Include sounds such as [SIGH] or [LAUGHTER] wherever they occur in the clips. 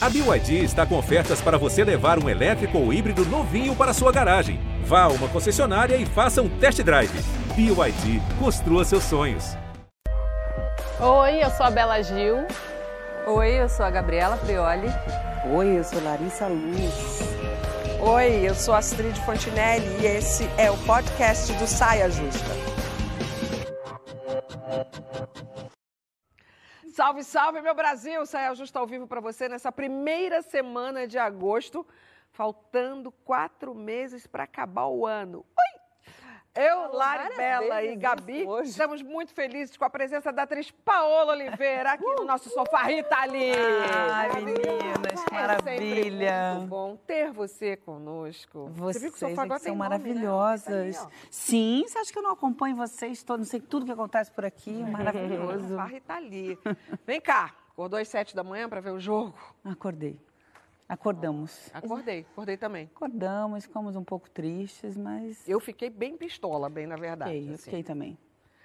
A BYD está com ofertas para você levar um elétrico ou híbrido novinho para sua garagem. Vá a uma concessionária e faça um test drive. BYD, construa seus sonhos. Oi, eu sou a Bela Gil. Oi, eu sou a Gabriela Prioli. Oi, eu sou Larissa Luz. Oi, eu sou Astrid Fontinelli e esse é o podcast do Saia Justa. Salve, salve, meu Brasil! Saia Justa ao vivo para você nessa primeira semana de agosto, faltando quatro meses para acabar o ano. Eu, Lari Bela e Gabi estamos muito felizes com a presença da atriz Paola Oliveira aqui no nosso sofá Rita ali. Ai, meninas, que É maravilha. muito bom ter você conosco. Vocês viu que o sofá agora são nome, né? maravilhosas. Tá ali, Sim, você acha que eu não acompanho vocês todos? Não sei tudo que acontece por aqui. [LAUGHS] Maravilhoso. Sofá Rita ali. Vem cá, acordou às sete da manhã para ver o jogo? Acordei. Acordamos. Acordei, acordei também. Acordamos, ficamos um pouco tristes, mas. Eu fiquei bem pistola, bem na verdade. fiquei, eu assim. fiquei também.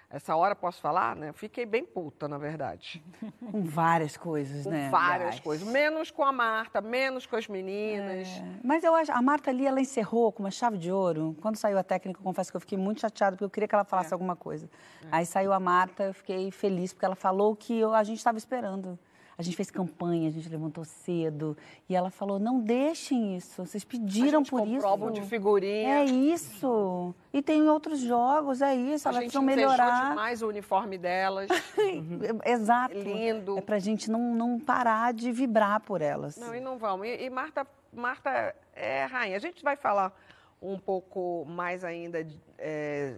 Essa hora posso falar, né? Fiquei bem puta, na verdade. [LAUGHS] Com várias coisas, Com né? várias aliás. coisas. Menos com a Marta, menos com as meninas. É, Mas eu acho, a Marta ali, ela encerrou com uma chave de ouro. Quando saiu a técnica, eu confesso que eu fiquei muito chateada, porque eu queria que ela falasse alguma coisa. Aí saiu a Marta, eu fiquei feliz, porque ela falou o que eu- a gente estava esperando. A gente fez campanha, a gente levantou cedo. E ela falou, não deixem isso, vocês pediram por isso. álbum de figurinha. É isso. E tem outros jogos, é isso. a Elas gente precisam melhorar. demais o uniforme delas. [LAUGHS] Exato. Lindo. É pra gente não, não parar de vibrar por elas. Não, e não vamos. E, e Marta, Marta é rainha. A gente vai falar um pouco mais ainda é,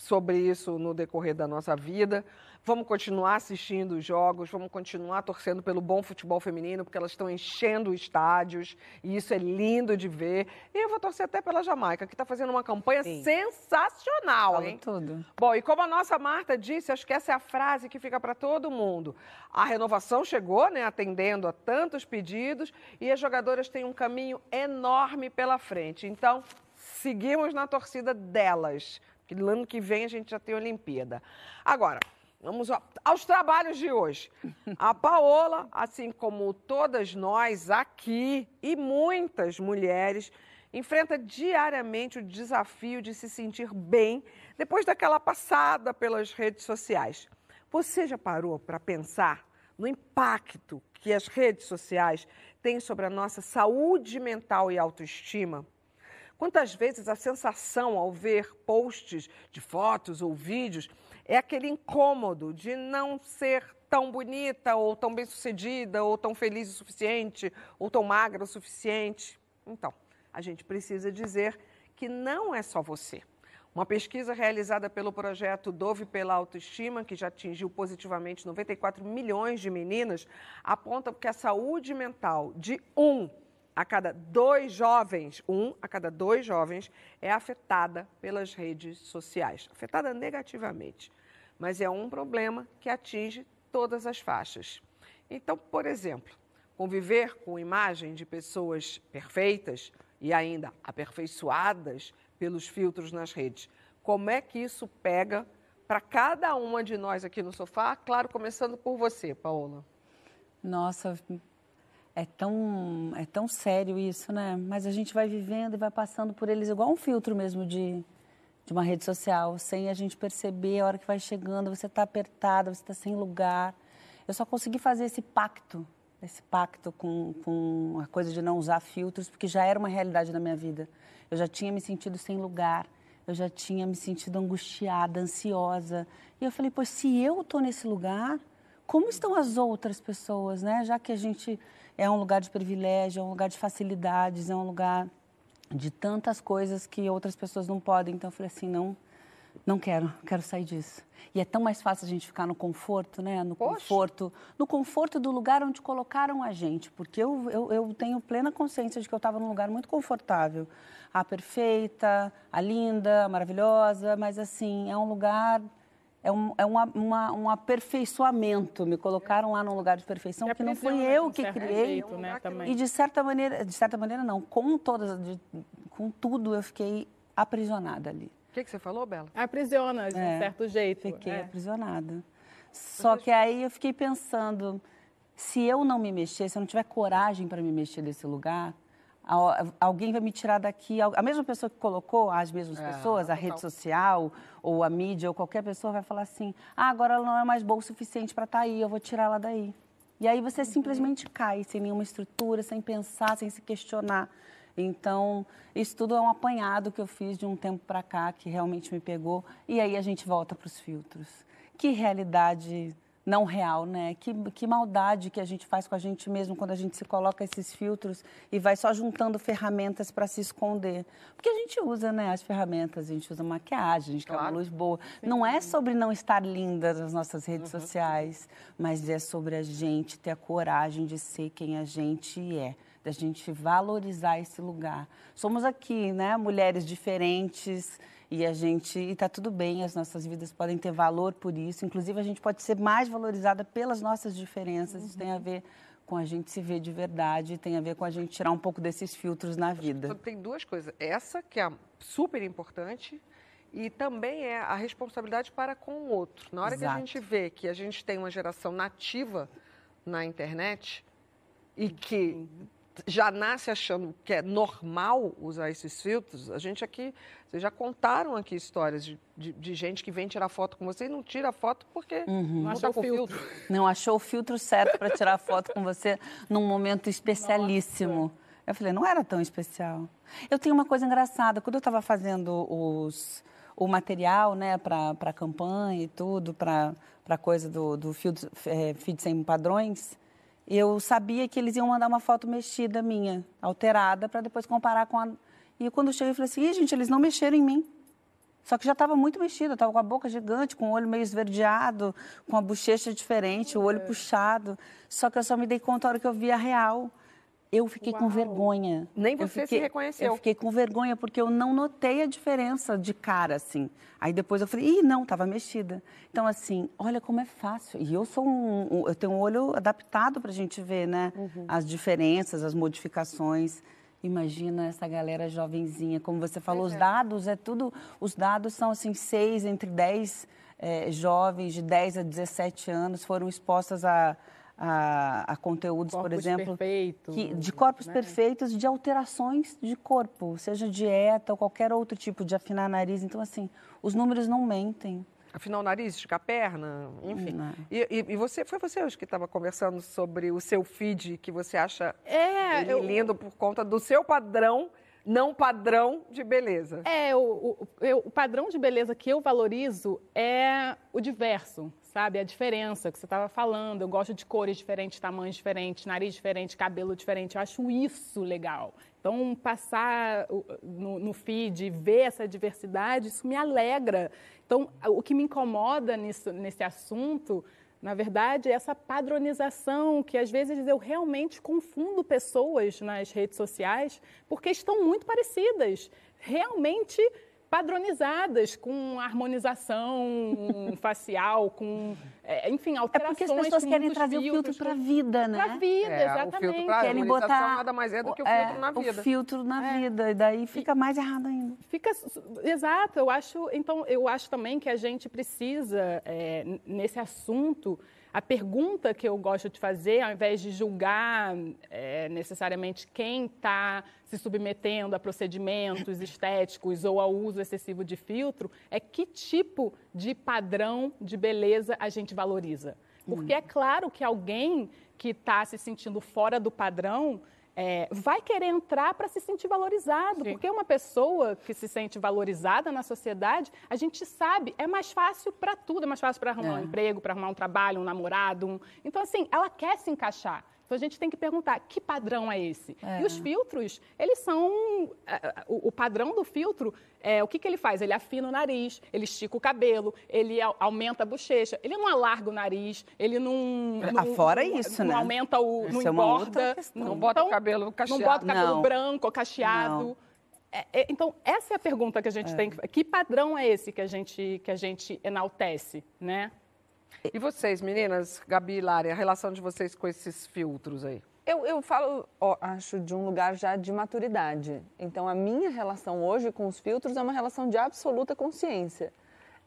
sobre isso no decorrer da nossa vida. Vamos continuar assistindo os jogos, vamos continuar torcendo pelo bom futebol feminino, porque elas estão enchendo estádios, e isso é lindo de ver. E eu vou torcer até pela Jamaica, que está fazendo uma campanha Sim. sensacional, Falo hein? tudo. Bom, e como a nossa Marta disse, acho que essa é a frase que fica para todo mundo. A renovação chegou, né, atendendo a tantos pedidos, e as jogadoras têm um caminho enorme pela frente. Então, seguimos na torcida delas, que no ano que vem a gente já tem Olimpíada. Agora, vamos ao- aos trabalhos de hoje. A Paola, assim como todas nós aqui e muitas mulheres, enfrenta diariamente o desafio de se sentir bem depois daquela passada pelas redes sociais. Você já parou para pensar no impacto que as redes sociais têm sobre a nossa saúde mental e autoestima? Quantas vezes a sensação ao ver posts de fotos ou vídeos é aquele incômodo de não ser tão bonita, ou tão bem-sucedida, ou tão feliz o suficiente, ou tão magra o suficiente? Então, a gente precisa dizer que não é só você. Uma pesquisa realizada pelo projeto Dove pela Autoestima, que já atingiu positivamente 94 milhões de meninas, aponta que a saúde mental de um a cada dois jovens, um a cada dois jovens, é afetada pelas redes sociais, afetada negativamente. Mas é um problema que atinge todas as faixas. Então, por exemplo, conviver com imagem de pessoas perfeitas e ainda aperfeiçoadas pelos filtros nas redes, como é que isso pega para cada uma de nós aqui no sofá? Claro, começando por você, Paola. Nossa, é tão, é tão sério isso, né? Mas a gente vai vivendo e vai passando por eles igual um filtro mesmo de, de uma rede social, sem a gente perceber a hora que vai chegando, você está apertada, você está sem lugar. Eu só consegui fazer esse pacto, esse pacto com, com a coisa de não usar filtros, porque já era uma realidade na minha vida. Eu já tinha me sentido sem lugar, eu já tinha me sentido angustiada, ansiosa. E eu falei, pois se eu estou nesse lugar, como estão as outras pessoas, né? Já que a gente é um lugar de privilégio, é um lugar de facilidades, é um lugar de tantas coisas que outras pessoas não podem. Então eu falei assim, não, não quero, quero sair disso. E é tão mais fácil a gente ficar no conforto, né? No Poxa. conforto, no conforto do lugar onde colocaram a gente, porque eu, eu, eu tenho plena consciência de que eu estava num lugar muito confortável. A perfeita, a linda, a maravilhosa, mas assim, é um lugar é um, é uma, uma- um aperfeiçoamento. Me colocaram lá num lugar de perfeição Que não fui eu um que criei. jeito, né. E de certa maneira, de certa maneira não, com todas, de- com tudo eu fiquei aprisionada ali. O que, que você falou, Bela? Aprisiona de um É, certo jeito. Fiquei é. aprisionada. Só que aí eu fiquei pensando, Se eu não me mexer, se eu não tiver coragem para me mexer desse lugar, alguém vai me tirar daqui. A mesma pessoa que colocou, as mesmas é, pessoas, a rede social ou a mídia ou qualquer pessoa vai falar assim: ah, agora ela não é mais boa o suficiente para estar tá aí, eu vou tirar ela daí. E aí você simplesmente cai, sem nenhuma estrutura, sem pensar, sem se questionar. Então, isso tudo é um apanhado que eu fiz de um tempo para cá, que realmente me pegou. E aí a gente volta para os filtros. Que realidade não real, né? Que, que maldade que a gente faz com a gente mesmo quando a gente se coloca esses filtros e vai só juntando ferramentas para se esconder. Porque a gente usa, né, as ferramentas, a gente usa maquiagem, a gente claro. tem uma luz boa. Sim. Não é sobre não estar linda nas nossas redes uhum. sociais, mas é sobre a gente ter a coragem de ser quem a gente é da gente valorizar esse lugar. Somos aqui, né, mulheres diferentes, e a gente e tá tudo bem, as nossas vidas podem ter valor por isso. Inclusive a gente pode ser mais valorizada pelas nossas diferenças. Uhum. Isso tem a ver com a gente se ver de verdade, tem a ver com a gente tirar um pouco desses filtros na vida. Tem duas coisas. Essa que é super importante e também é a responsabilidade para com o outro. Na hora Exato. que a gente vê que a gente tem uma geração nativa na internet e que já nasce achando que é normal usar esses filtros, a gente aqui, vocês já contaram aqui histórias de, de, de gente que vem tirar foto com você e não tira foto porque uhum. não achou o filtro. filtro. [LAUGHS] Não achou o filtro certo para tirar foto com você num momento especialíssimo. Nossa. Eu falei, não era tão especial. Eu tenho uma coisa engraçada, quando eu estava fazendo os, o material, né, para a campanha e tudo, para a coisa do, do feed, é, feed sem padrões, eu sabia que eles iam mandar uma foto mexida minha, alterada, para depois comparar com a. E quando eu cheguei, eu falei assim: Ih, gente, eles não mexeram em mim. Só que já estava muito mexida, estava com a boca gigante, com o olho meio esverdeado, com a bochecha diferente, o olho é. puxado. Só que eu só me dei conta a hora que eu vi a real. Eu fiquei Uau. com vergonha. Nem você fiquei, se reconheceu. Eu fiquei com vergonha porque eu não notei a diferença de cara, assim. Aí depois eu falei, ih, não, estava mexida. Então, assim, olha como é fácil. E eu sou um, um eu tenho um olho adaptado para a gente ver, né? Uhum. As diferenças, as modificações. Imagina essa galera jovenzinha, como você falou, os é. dados é tudo, os dados são assim, seis entre dez é, jovens de 10 a 17 anos foram expostas a, a, a conteúdos, corpos por exemplo, perfeitos, que, de corpos né? perfeitos, de alterações de corpo, seja dieta ou qualquer outro tipo de afinar nariz. Então, assim, os números não mentem. Afinar o nariz, esticar a perna, enfim. E, e, e, você, foi você hoje que estava conversando sobre o seu feed, que você acha é, eu... lindo por conta do seu padrão não padrão de beleza. É, o, o, eu, o padrão de beleza que eu valorizo é o diverso sabe? A diferença que você estava falando. Eu gosto de cores diferentes, tamanhos diferentes, nariz diferente, cabelo diferente. Eu acho isso legal. Então, passar no, no feed, ver essa diversidade, isso me alegra. Então, o que me incomoda nisso, nesse assunto, na verdade, é essa padronização que às vezes eu realmente confundo pessoas nas redes sociais porque estão muito parecidas. Realmente padronizadas, com harmonização [LAUGHS] facial, com, é, enfim, alterações. É porque as pessoas querem trazer o filtro para a vida, né? Para a vida, é, exatamente. Pra querem botar nada mais é do que o é, filtro na vida. O filtro na é. vida, e daí fica mais errado ainda. Fica, exato. Eu acho, então, eu acho também que a gente precisa, é, nesse assunto, a pergunta que eu gosto de fazer, ao invés de julgar é, necessariamente quem está se submetendo a procedimentos estéticos ou ao uso excessivo de filtro, é que tipo de padrão de beleza a gente valoriza. Porque é claro que alguém que está se sentindo fora do padrão é, vai querer entrar para se sentir valorizado. Sim. Porque uma pessoa que se sente valorizada na sociedade, a gente sabe, é mais fácil para tudo. É mais fácil para arrumar é. um emprego, para arrumar um trabalho, um namorado. Um... Então, assim, ela quer se encaixar. Então a gente tem que perguntar que padrão é esse? É. E os filtros, eles são. O, o padrão do filtro, é, o que, que ele faz? Ele afina o nariz, ele estica o cabelo, ele aumenta a bochecha, ele não alarga o nariz, ele não. É, não Fora isso, não né? aumenta o. Não é engorda. Não, não bota então, o cabelo cacheado. Não bota o cabelo não. branco ou cacheado. É, é, então, essa é a pergunta que a gente é. tem que Que padrão é esse que a gente, que a gente enaltece, né? E vocês, meninas, Gabi e Lari, a relação de vocês com esses filtros aí? Eu, eu falo, ó, acho, de um lugar já de maturidade. Então, a minha relação hoje com os filtros é uma relação de absoluta consciência.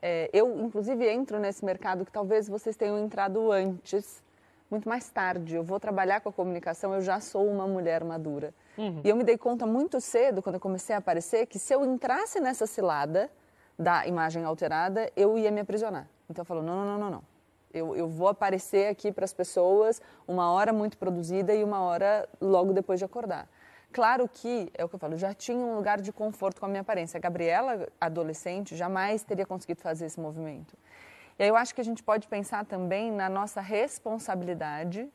É, eu, inclusive, entro nesse mercado que talvez vocês tenham entrado antes, muito mais tarde. Eu vou trabalhar com a comunicação, eu já sou uma mulher madura. Uhum. E eu me dei conta muito cedo, quando eu comecei a aparecer, que se eu entrasse nessa cilada da imagem alterada, eu ia me aprisionar. Então eu falo, não, não, não, não, não. Eu, eu vou aparecer aqui para as pessoas uma hora muito produzida e uma hora logo depois de acordar. Claro que, é o que eu falo, já tinha um lugar de conforto com a minha aparência. A Gabriela, adolescente, jamais teria conseguido fazer esse movimento. E aí eu acho que a gente pode pensar também na nossa responsabilidade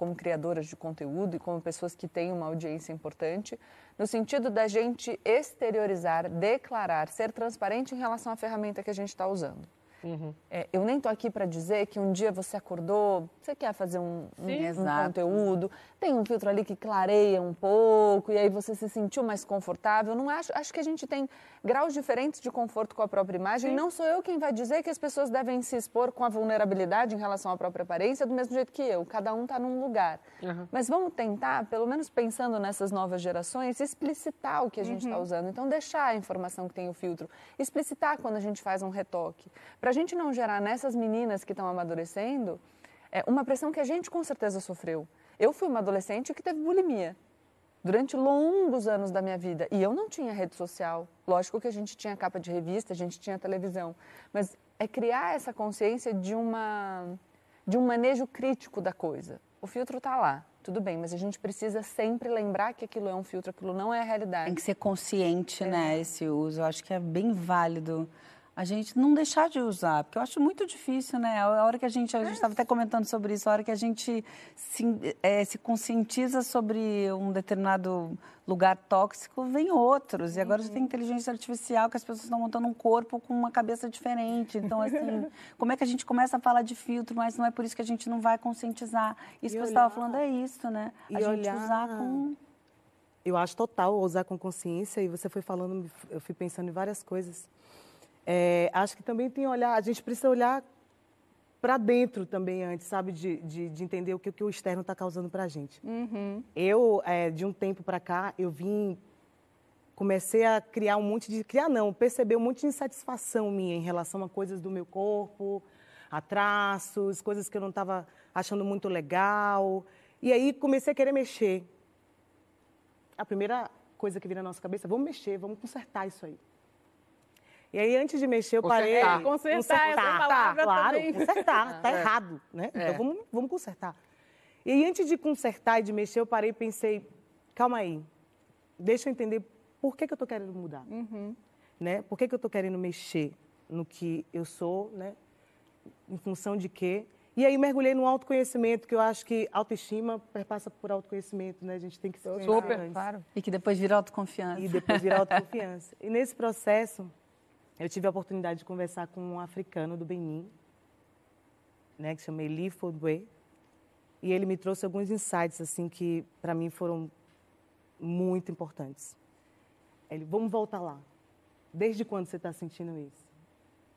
como criadoras de conteúdo e como pessoas que têm uma audiência importante, no sentido da gente exteriorizar, declarar, ser transparente em relação à ferramenta que a gente está usando. Uhum. É, eu nem estou aqui para dizer que um dia você acordou, você quer fazer um, um, um, conteúdo, tem um filtro ali que clareia um pouco e aí você se sentiu mais confortável. Não acho, acho que a gente tem graus diferentes de conforto com a própria imagem. Sim. Não sou eu quem vai dizer que as pessoas devem se expor com a vulnerabilidade em relação à própria aparência do mesmo jeito que eu. Cada um está num lugar. Uhum. Mas vamos tentar, pelo menos pensando nessas novas gerações, explicitar o que a gente está uhum. usando. Então deixar a informação que tem o filtro, explicitar quando a gente faz um retoque, para a gente não gerar nessas meninas que estão amadurecendo é, uma pressão que a gente com certeza sofreu. Eu fui uma adolescente que teve bulimia durante longos anos da minha vida e eu não tinha rede social. Lógico que a gente tinha capa de revista, a gente tinha televisão, mas é criar essa consciência de uma de um manejo crítico da coisa. O filtro está lá, tudo bem, mas a gente precisa sempre lembrar que aquilo é um filtro, aquilo não é a realidade. Tem que ser consciente, é. né, esse uso. Eu acho que é bem válido a gente não deixar de usar, porque eu acho muito difícil, né? A hora que a gente, a gente estava até comentando sobre isso, a hora que a gente se, é, se conscientiza sobre um determinado lugar tóxico, vem outros. E agora uhum. tem inteligência artificial, que as pessoas estão montando um corpo com uma cabeça diferente. Então, assim, [LAUGHS] como é que a gente começa a falar de filtro, mas não é por isso que a gente não vai conscientizar. Isso e que olhar... você estava falando é isso, né? A gente olhar... usar com... Eu acho total usar com consciência, e você foi falando, eu fui pensando em várias coisas. É, acho que também tem olhar, a gente precisa olhar para dentro também antes, sabe, de, de, de, entender o que, o que o externo está causando para a gente. Uhum. Eu, é, de um tempo para cá, eu vim, comecei a criar um monte de, criar não, perceber um monte de insatisfação minha em relação a coisas do meu corpo, a traços, coisas que eu não estava achando muito legal. E aí comecei a querer mexer. A primeira coisa que vira na nossa cabeça, vamos mexer, vamos consertar isso aí. E aí, antes de mexer, eu parei. Consertar, consertar, essa palavra claro, também. consertar, tá é. errado, né? É. Então vamos, vamos consertar. E aí, antes de consertar e de mexer, eu parei e pensei, calma aí, deixa eu entender por que, que eu estou querendo mudar. Uhum. Né? Por que, que eu estou querendo mexer no que eu sou, né? Em função de quê? E aí mergulhei no autoconhecimento, que eu acho que autoestima perpassa por autoconhecimento, né? A gente tem que se Super, claro. E que depois vira autoconfiança. E depois vira autoconfiança. [LAUGHS] e nesse processo, eu tive a oportunidade de conversar com um africano do Benin, né, que se chama Eli Fodwe, e ele me trouxe alguns insights assim que para mim foram muito importantes. Ele, vamos voltar lá. Desde quando você está sentindo isso?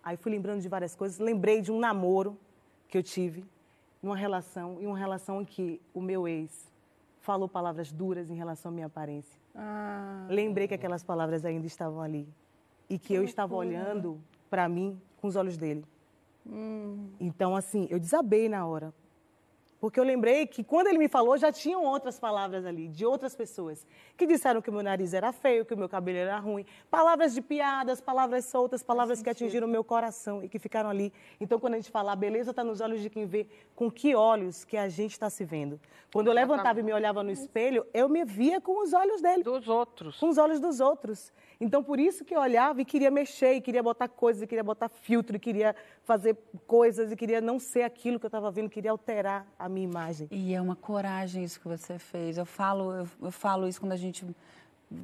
Aí fui lembrando de várias coisas. Lembrei de um namoro que eu tive, numa relação, e uma relação em que o meu ex falou palavras duras em relação à minha aparência. Ah. Lembrei que aquelas palavras ainda estavam ali e que, que eu estava olhando para mim com os olhos dele. Hum. Então, assim, eu desabei na hora. Porque eu lembrei que quando ele me falou, já tinham outras palavras ali, de outras pessoas, que disseram que o meu nariz era feio, que o meu cabelo era ruim. Palavras de piadas, palavras soltas, palavras que atingiram o meu coração e que ficaram ali. Então, quando a gente fala, a beleza está nos olhos de quem vê, com que olhos que a gente está se vendo. Quando eu levantava e me olhava no espelho, eu me via com os olhos dele. Dos outros. Com os olhos dos outros. Então, por isso que eu olhava e queria mexer, e queria botar coisas, e queria botar filtro, e queria fazer coisas, e queria não ser aquilo que eu estava vendo, queria alterar a minha imagem. E é uma coragem isso que você fez. Eu falo, eu, eu falo isso quando a gente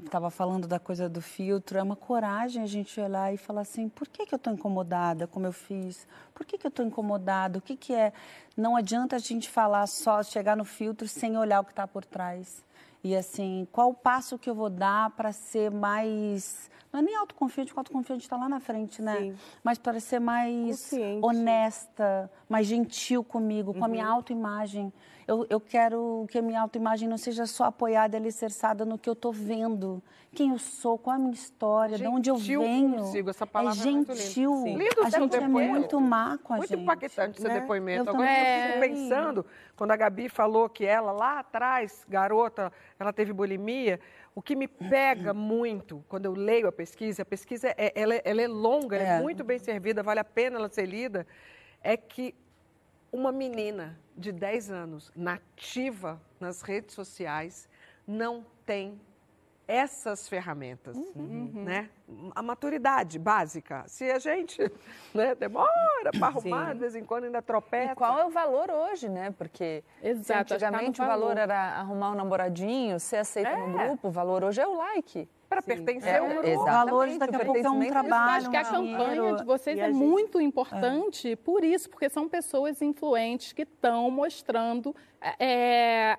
estava falando da coisa do filtro, é uma coragem a gente olhar e falar assim, por que, que eu estou incomodada como eu fiz? Por que, que eu estou incomodada? O que, que é? Não adianta a gente falar só, chegar no filtro sem olhar o que está por trás. E assim, qual o passo que eu vou dar para ser mais. Não é nem autoconfiante, porque autoconfiante está lá na frente, né? Sim. Mas para ser mais Consciente. honesta, mais gentil comigo, com a minha autoimagem. Eu, eu quero que a minha autoimagem não seja só apoiada e alicerçada no que eu estou vendo. Quem eu sou, qual a minha história, de onde eu Gentil venho. consigo, essa palavra é é muito gentil. Sim. Lindo a seu gente é muito má com a Muito gente. impactante seu né? depoimento. Eu Agora também. eu fico pensando, quando a Gabi falou que ela, lá atrás, garota, ela teve bulimia, o que me pega [CLEARS THROAT] muito quando eu leio a pesquisa, a pesquisa é, ela, é- ela é longa, é É. muito bem servida, vale a pena ela ser lida, é que uma menina de 10 anos, nativa nas redes sociais, não tem essas ferramentas, né? A maturidade básica. Se a gente [LAUGHS] né, demora para arrumar, de vez em quando ainda tropeça. E qual é o valor hoje, né? Porque Exato, acho que tá no antigamente o valor valor. era arrumar um namoradinho, ser aceita no É. grupo, o valor hoje é o like. Para pertencer É, a grupo. exato. Valores daqui a pouco é um Eu trabalho. acho que a um campanha de vocês é a gente- muito importante por isso, porque são pessoas influentes que estão mostrando é,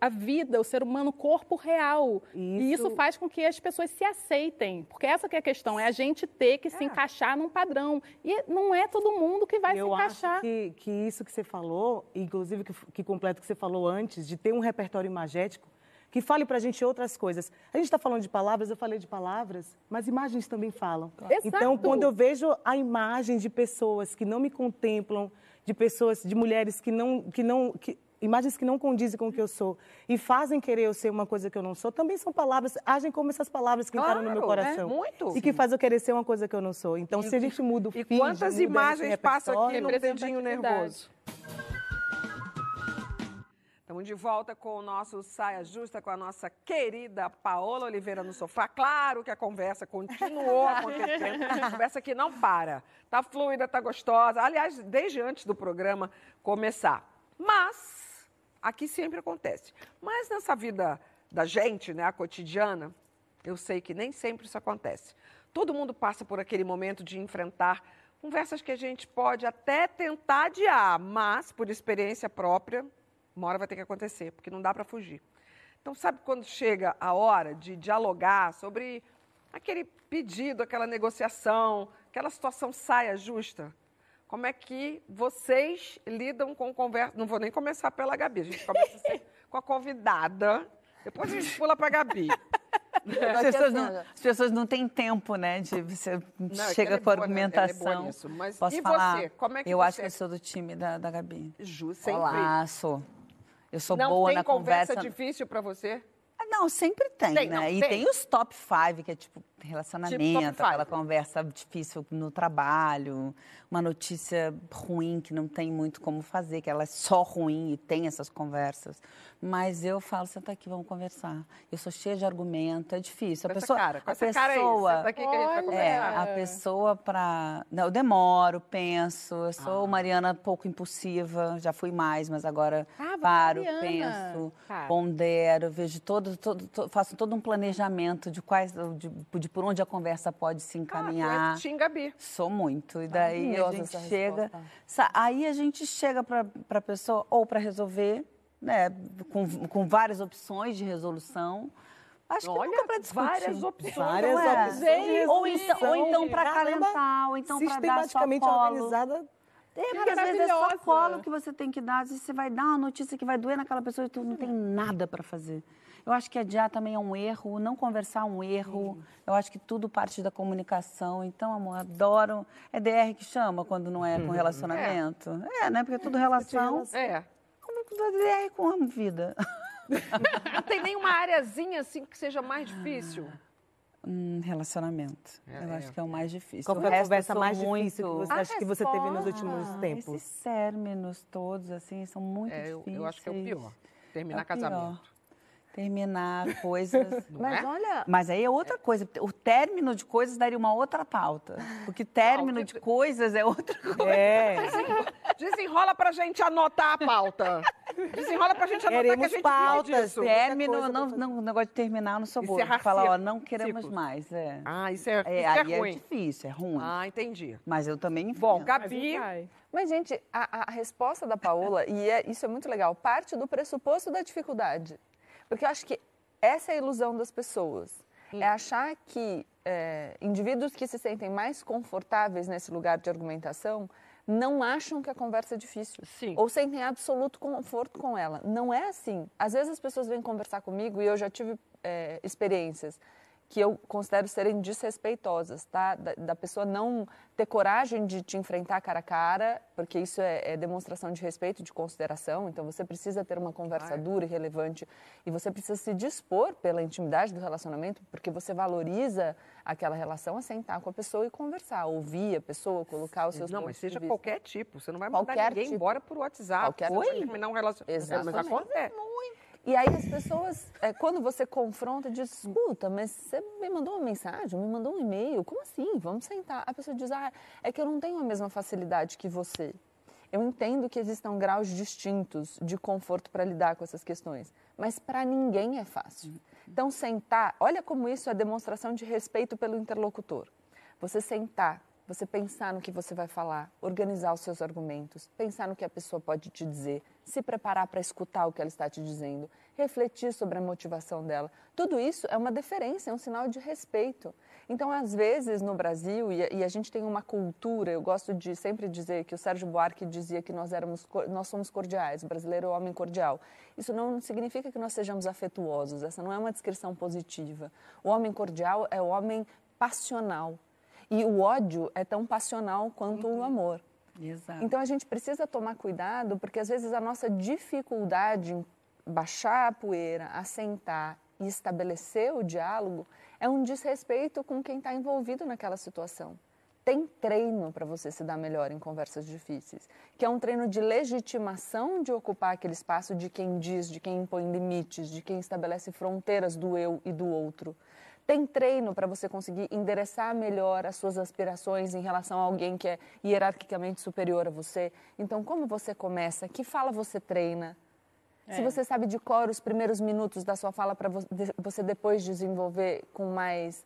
a vida, o ser humano, o corpo real. E isso Isso- faz com que as pessoas se aceitem. Porque essa que é a questão, é a gente ter que se encaixar num padrão. E não é todo mundo que vai eu se encaixar. acho que, que isso que você falou, inclusive que, que completa o que você falou antes, de ter um repertório imagético, que fale para a gente outras coisas. A gente está falando de palavras, eu falei de palavras, mas imagens também falam. Exato. Então, quando eu vejo a imagem de pessoas que não me contemplam, de pessoas, de mulheres que não, que não, que, imagens que não condizem com o que eu sou e fazem querer eu ser uma coisa que eu não sou, também são palavras, agem como essas palavras que entraram no meu Claro, coração. é, muito. E que faz eu querer ser uma coisa que eu não sou. Então, se a gente muda o E feed, quantas imagens passam aqui no dedinho nervoso? Estamos de volta com o nosso Saia Justa, com a nossa querida Paola Oliveira no sofá. Claro que a conversa continuou [LAUGHS] acontecendo, a conversa que não para. Tá fluida, tá gostosa. Aliás, desde antes do programa começar. Mas, aqui sempre acontece. Mas nessa vida da gente, né, a cotidiana, eu sei que nem sempre isso acontece. Todo mundo passa por aquele momento de enfrentar conversas que a gente pode até tentar adiar, mas, por experiência própria, uma hora vai ter que acontecer, porque não dá para fugir. Então, sabe quando chega a hora de dialogar sobre aquele pedido, aquela negociação, aquela situação saia justa? Como é que vocês lidam com conversa? Não vou nem começar pela Gabi, a gente começa sempre [LAUGHS] com a convidada, depois a gente pula para a Gabi. [LAUGHS] As pessoas, não, as pessoas não têm tempo, né? De você é que chega é com boa, né? É boa argumentação. nisso, mas Posso e falar? você? Como é que eu você acho que é? eu sou do time da, da Gabi. Ju, sempre. Olá, sou. Eu sou não boa tem na conversa, conversa. difícil para você? Ah, Não, sempre tem, Tem, né? não, e tem. tem. os top five, que é tipo relacionamento, Tipo aquela conversa difícil no trabalho, uma notícia ruim que não tem muito como fazer, que ela é só ruim e tem essas conversas. Mas eu falo, senta aqui, vamos conversar. Eu sou cheia de argumento, é difícil. A Com pessoa, cara, com a essa cara aí, pessoa, senta aqui que a gente vai Olha. conversar. é, a pessoa para. Eu demoro, penso. Eu Ah. sou Mariana pouco impulsiva, já fui mais, mas agora Ah, paro, Mariana. penso, Tá. pondero, vejo todo, todo, to- faço todo um planejamento de quais, de, de por onde a conversa pode se Ah, encaminhar. és Tim Gabi. Sou muito. E daí a Maravilhosa gente chega. resposta. Aí a gente chega para a pessoa ou para resolver, né? Com, com várias opções de resolução. Acho que Olha, nunca para discutir. várias opções. Várias é? opções Ou então, ou então para calentar, ou então para dar só colo. organizada. É, porque às vezes é só colo que você tem que dar. Às vezes você vai dar uma notícia que vai doer naquela pessoa e tu não tem nada para fazer. Eu acho que adiar também é um erro, não conversar é um erro. Eu acho que tudo parte da comunicação. Então, amor, adoro. É DR que chama quando não é com [LAUGHS] relacionamento? É, né? Porque é tudo relação. É. Como é que DR com vida? [LAUGHS] Não tem nenhuma areazinha assim que seja mais difícil? Hum, relacionamento. É, eu é, acho que é o mais difícil. Qual foi a conversa mais muito... difícil que você A acha que você teve nos últimos Ah, tempos? Esses términos todos, assim, são muito É, eu, difíceis. eu acho que é o pior. Terminar É o pior. casamento. Terminar coisas. [LAUGHS] Mas é? olha, Mas aí é outra coisa. O término de coisas daria uma outra pauta. Porque término de coisas é outra coisa. [LAUGHS] É, Desenrola pra gente anotar a pauta. Desenrola pra gente anotar Queremos que a gente pautas. Término, coisa não, não, o negócio de terminar, eu não sou boa. Encerrar falar, ó, não queremos mais. É, Ah, isso é, é, isso é aí é ruim. difícil, é ruim. Ah, entendi. Mas eu também enfrento. Bom, Gabi. Mas, gente, a, a resposta da Paola, e é- isso é muito legal, parte do pressuposto da dificuldade. Porque eu acho que essa é a ilusão das pessoas. É achar que é, indivíduos que se sentem mais confortáveis nesse lugar de argumentação não acham que a conversa é difícil. Sim. Ou sentem absoluto conforto com ela. Não é assim. Às vezes as pessoas vêm conversar comigo e eu já tive é, experiências que eu considero serem desrespeitosas, tá? Da, da, pessoa não ter coragem de te enfrentar cara a cara, porque isso é, é demonstração de respeito, de consideração. Então você precisa ter uma conversa é. dura e relevante e você precisa se dispor pela intimidade do relacionamento, porque você valoriza aquela relação a sentar com a pessoa e conversar, ouvir a pessoa, colocar os seus Não, mas seja qualquer tipo. Você não vai mandar qualquer ninguém tipo. embora por WhatsApp. Qualquer Oi? terminar um relacionamento. Exatamente. Mas acontece. E aí as pessoas, é, quando você confronta, diz, escuta, mas você me mandou uma mensagem, me mandou um e-mail, como assim? Vamos sentar. A pessoa diz, ah, é que eu não tenho a mesma facilidade que você. Eu entendo que existam graus distintos de conforto para lidar com essas questões, mas para ninguém é fácil. Então, sentar, olha como isso é demonstração de respeito pelo interlocutor. Você sentar, você pensar no que você vai falar, organizar os seus argumentos, pensar no que a pessoa pode te dizer, se preparar para escutar o que ela está te dizendo, refletir sobre a motivação dela. Tudo isso é uma deferência, é um sinal de respeito. Então, às vezes, no Brasil, e a, gente tem uma cultura, eu gosto de sempre dizer que o Sérgio Buarque dizia que nós, éramos, nós somos cordiais, o brasileiro é o homem cordial. Isso não significa que nós sejamos afetuosos, essa não é uma descrição positiva. O homem cordial é o homem passional, e o ódio é tão passional quanto uhum. o amor. Exato. Então a gente precisa tomar cuidado, porque às vezes a nossa dificuldade em baixar a poeira, assentar e estabelecer o diálogo é um desrespeito com quem está envolvido naquela situação. Tem treino para você se dar melhor em conversas difíceis, que é um treino de legitimação de ocupar aquele espaço de quem diz, de quem impõe limites, de quem estabelece fronteiras do eu e do outro. Tem treino para você conseguir endereçar melhor as suas aspirações em relação a alguém que é hierarquicamente superior a você. Então, como você começa? Que fala você treina? É. Se você sabe de cor os primeiros minutos da sua fala para você depois desenvolver com mais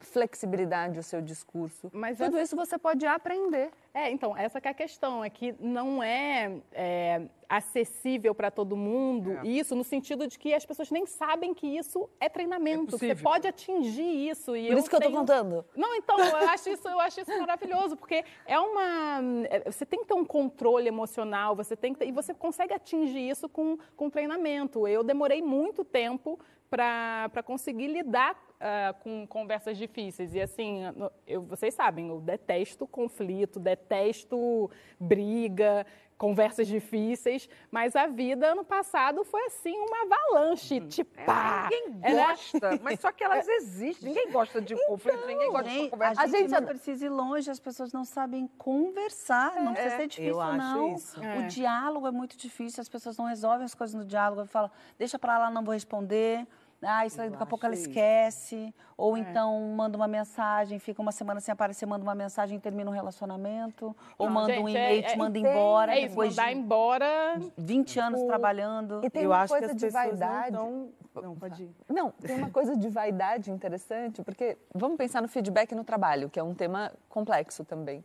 flexibilidade o seu discurso. Mas Tudo essa... isso você pode aprender. É, então, essa é a questão, é que não é, é acessível para todo mundo, é. isso no sentido de que as pessoas nem sabem que isso é treinamento, é você pode atingir isso. E Por isso que tenho... eu estou contando. Não, então, eu acho, isso, eu acho isso maravilhoso, porque é uma... É, você tem que ter um controle emocional, você tem que ter... e você consegue atingir isso com, com treinamento. Eu demorei muito tempo para conseguir lidar uh, com conversas difíceis. E assim, eu, vocês sabem, eu detesto conflito, detesto briga, conversas difíceis, mas a vida ano passado foi assim uma avalanche, uhum. tipo, é, ninguém gosta, mas só que elas [LAUGHS] existem. Ninguém gosta de então, conflito, ninguém gosta de conversa. A gente, a gente não precisa ir longe, as pessoas não sabem conversar, não precisa ser difícil eu não. Isso. É. O diálogo é muito difícil, as pessoas não resolvem as coisas no diálogo, falam, deixa para lá, não vou responder. Ah, isso daqui a pouco ela esquece. Ou é. então manda uma mensagem, fica uma semana sem aparecer, manda uma mensagem e termina um relacionamento. Ou Não, manda gente, um e-mail, é, te manda embora. É isso, depois mandar de embora. 20 anos o... trabalhando. E tem Eu uma coisa de vaidade. Não, não, pode ir. Não, tem uma coisa de vaidade interessante, porque vamos pensar no feedback no trabalho, que é um tema complexo também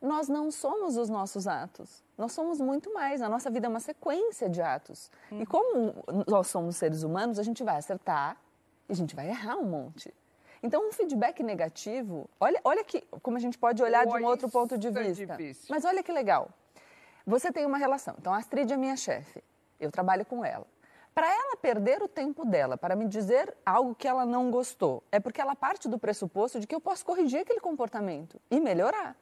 nós não somos os nossos atos. Nós somos muito mais. A nossa vida é uma sequência de atos. Uhum. E como nós somos seres humanos, a gente vai acertar e a gente vai errar um monte. Então, um feedback negativo, olha, olha que, como a gente pode olhar de um outro ponto de vista. É Mas olha que legal. Você tem uma relação. Então, a Astrid é minha chefe. Eu trabalho com ela. Para ela perder o tempo dela para me dizer algo que ela não gostou, é porque ela parte do pressuposto de que eu posso corrigir aquele comportamento e melhorar.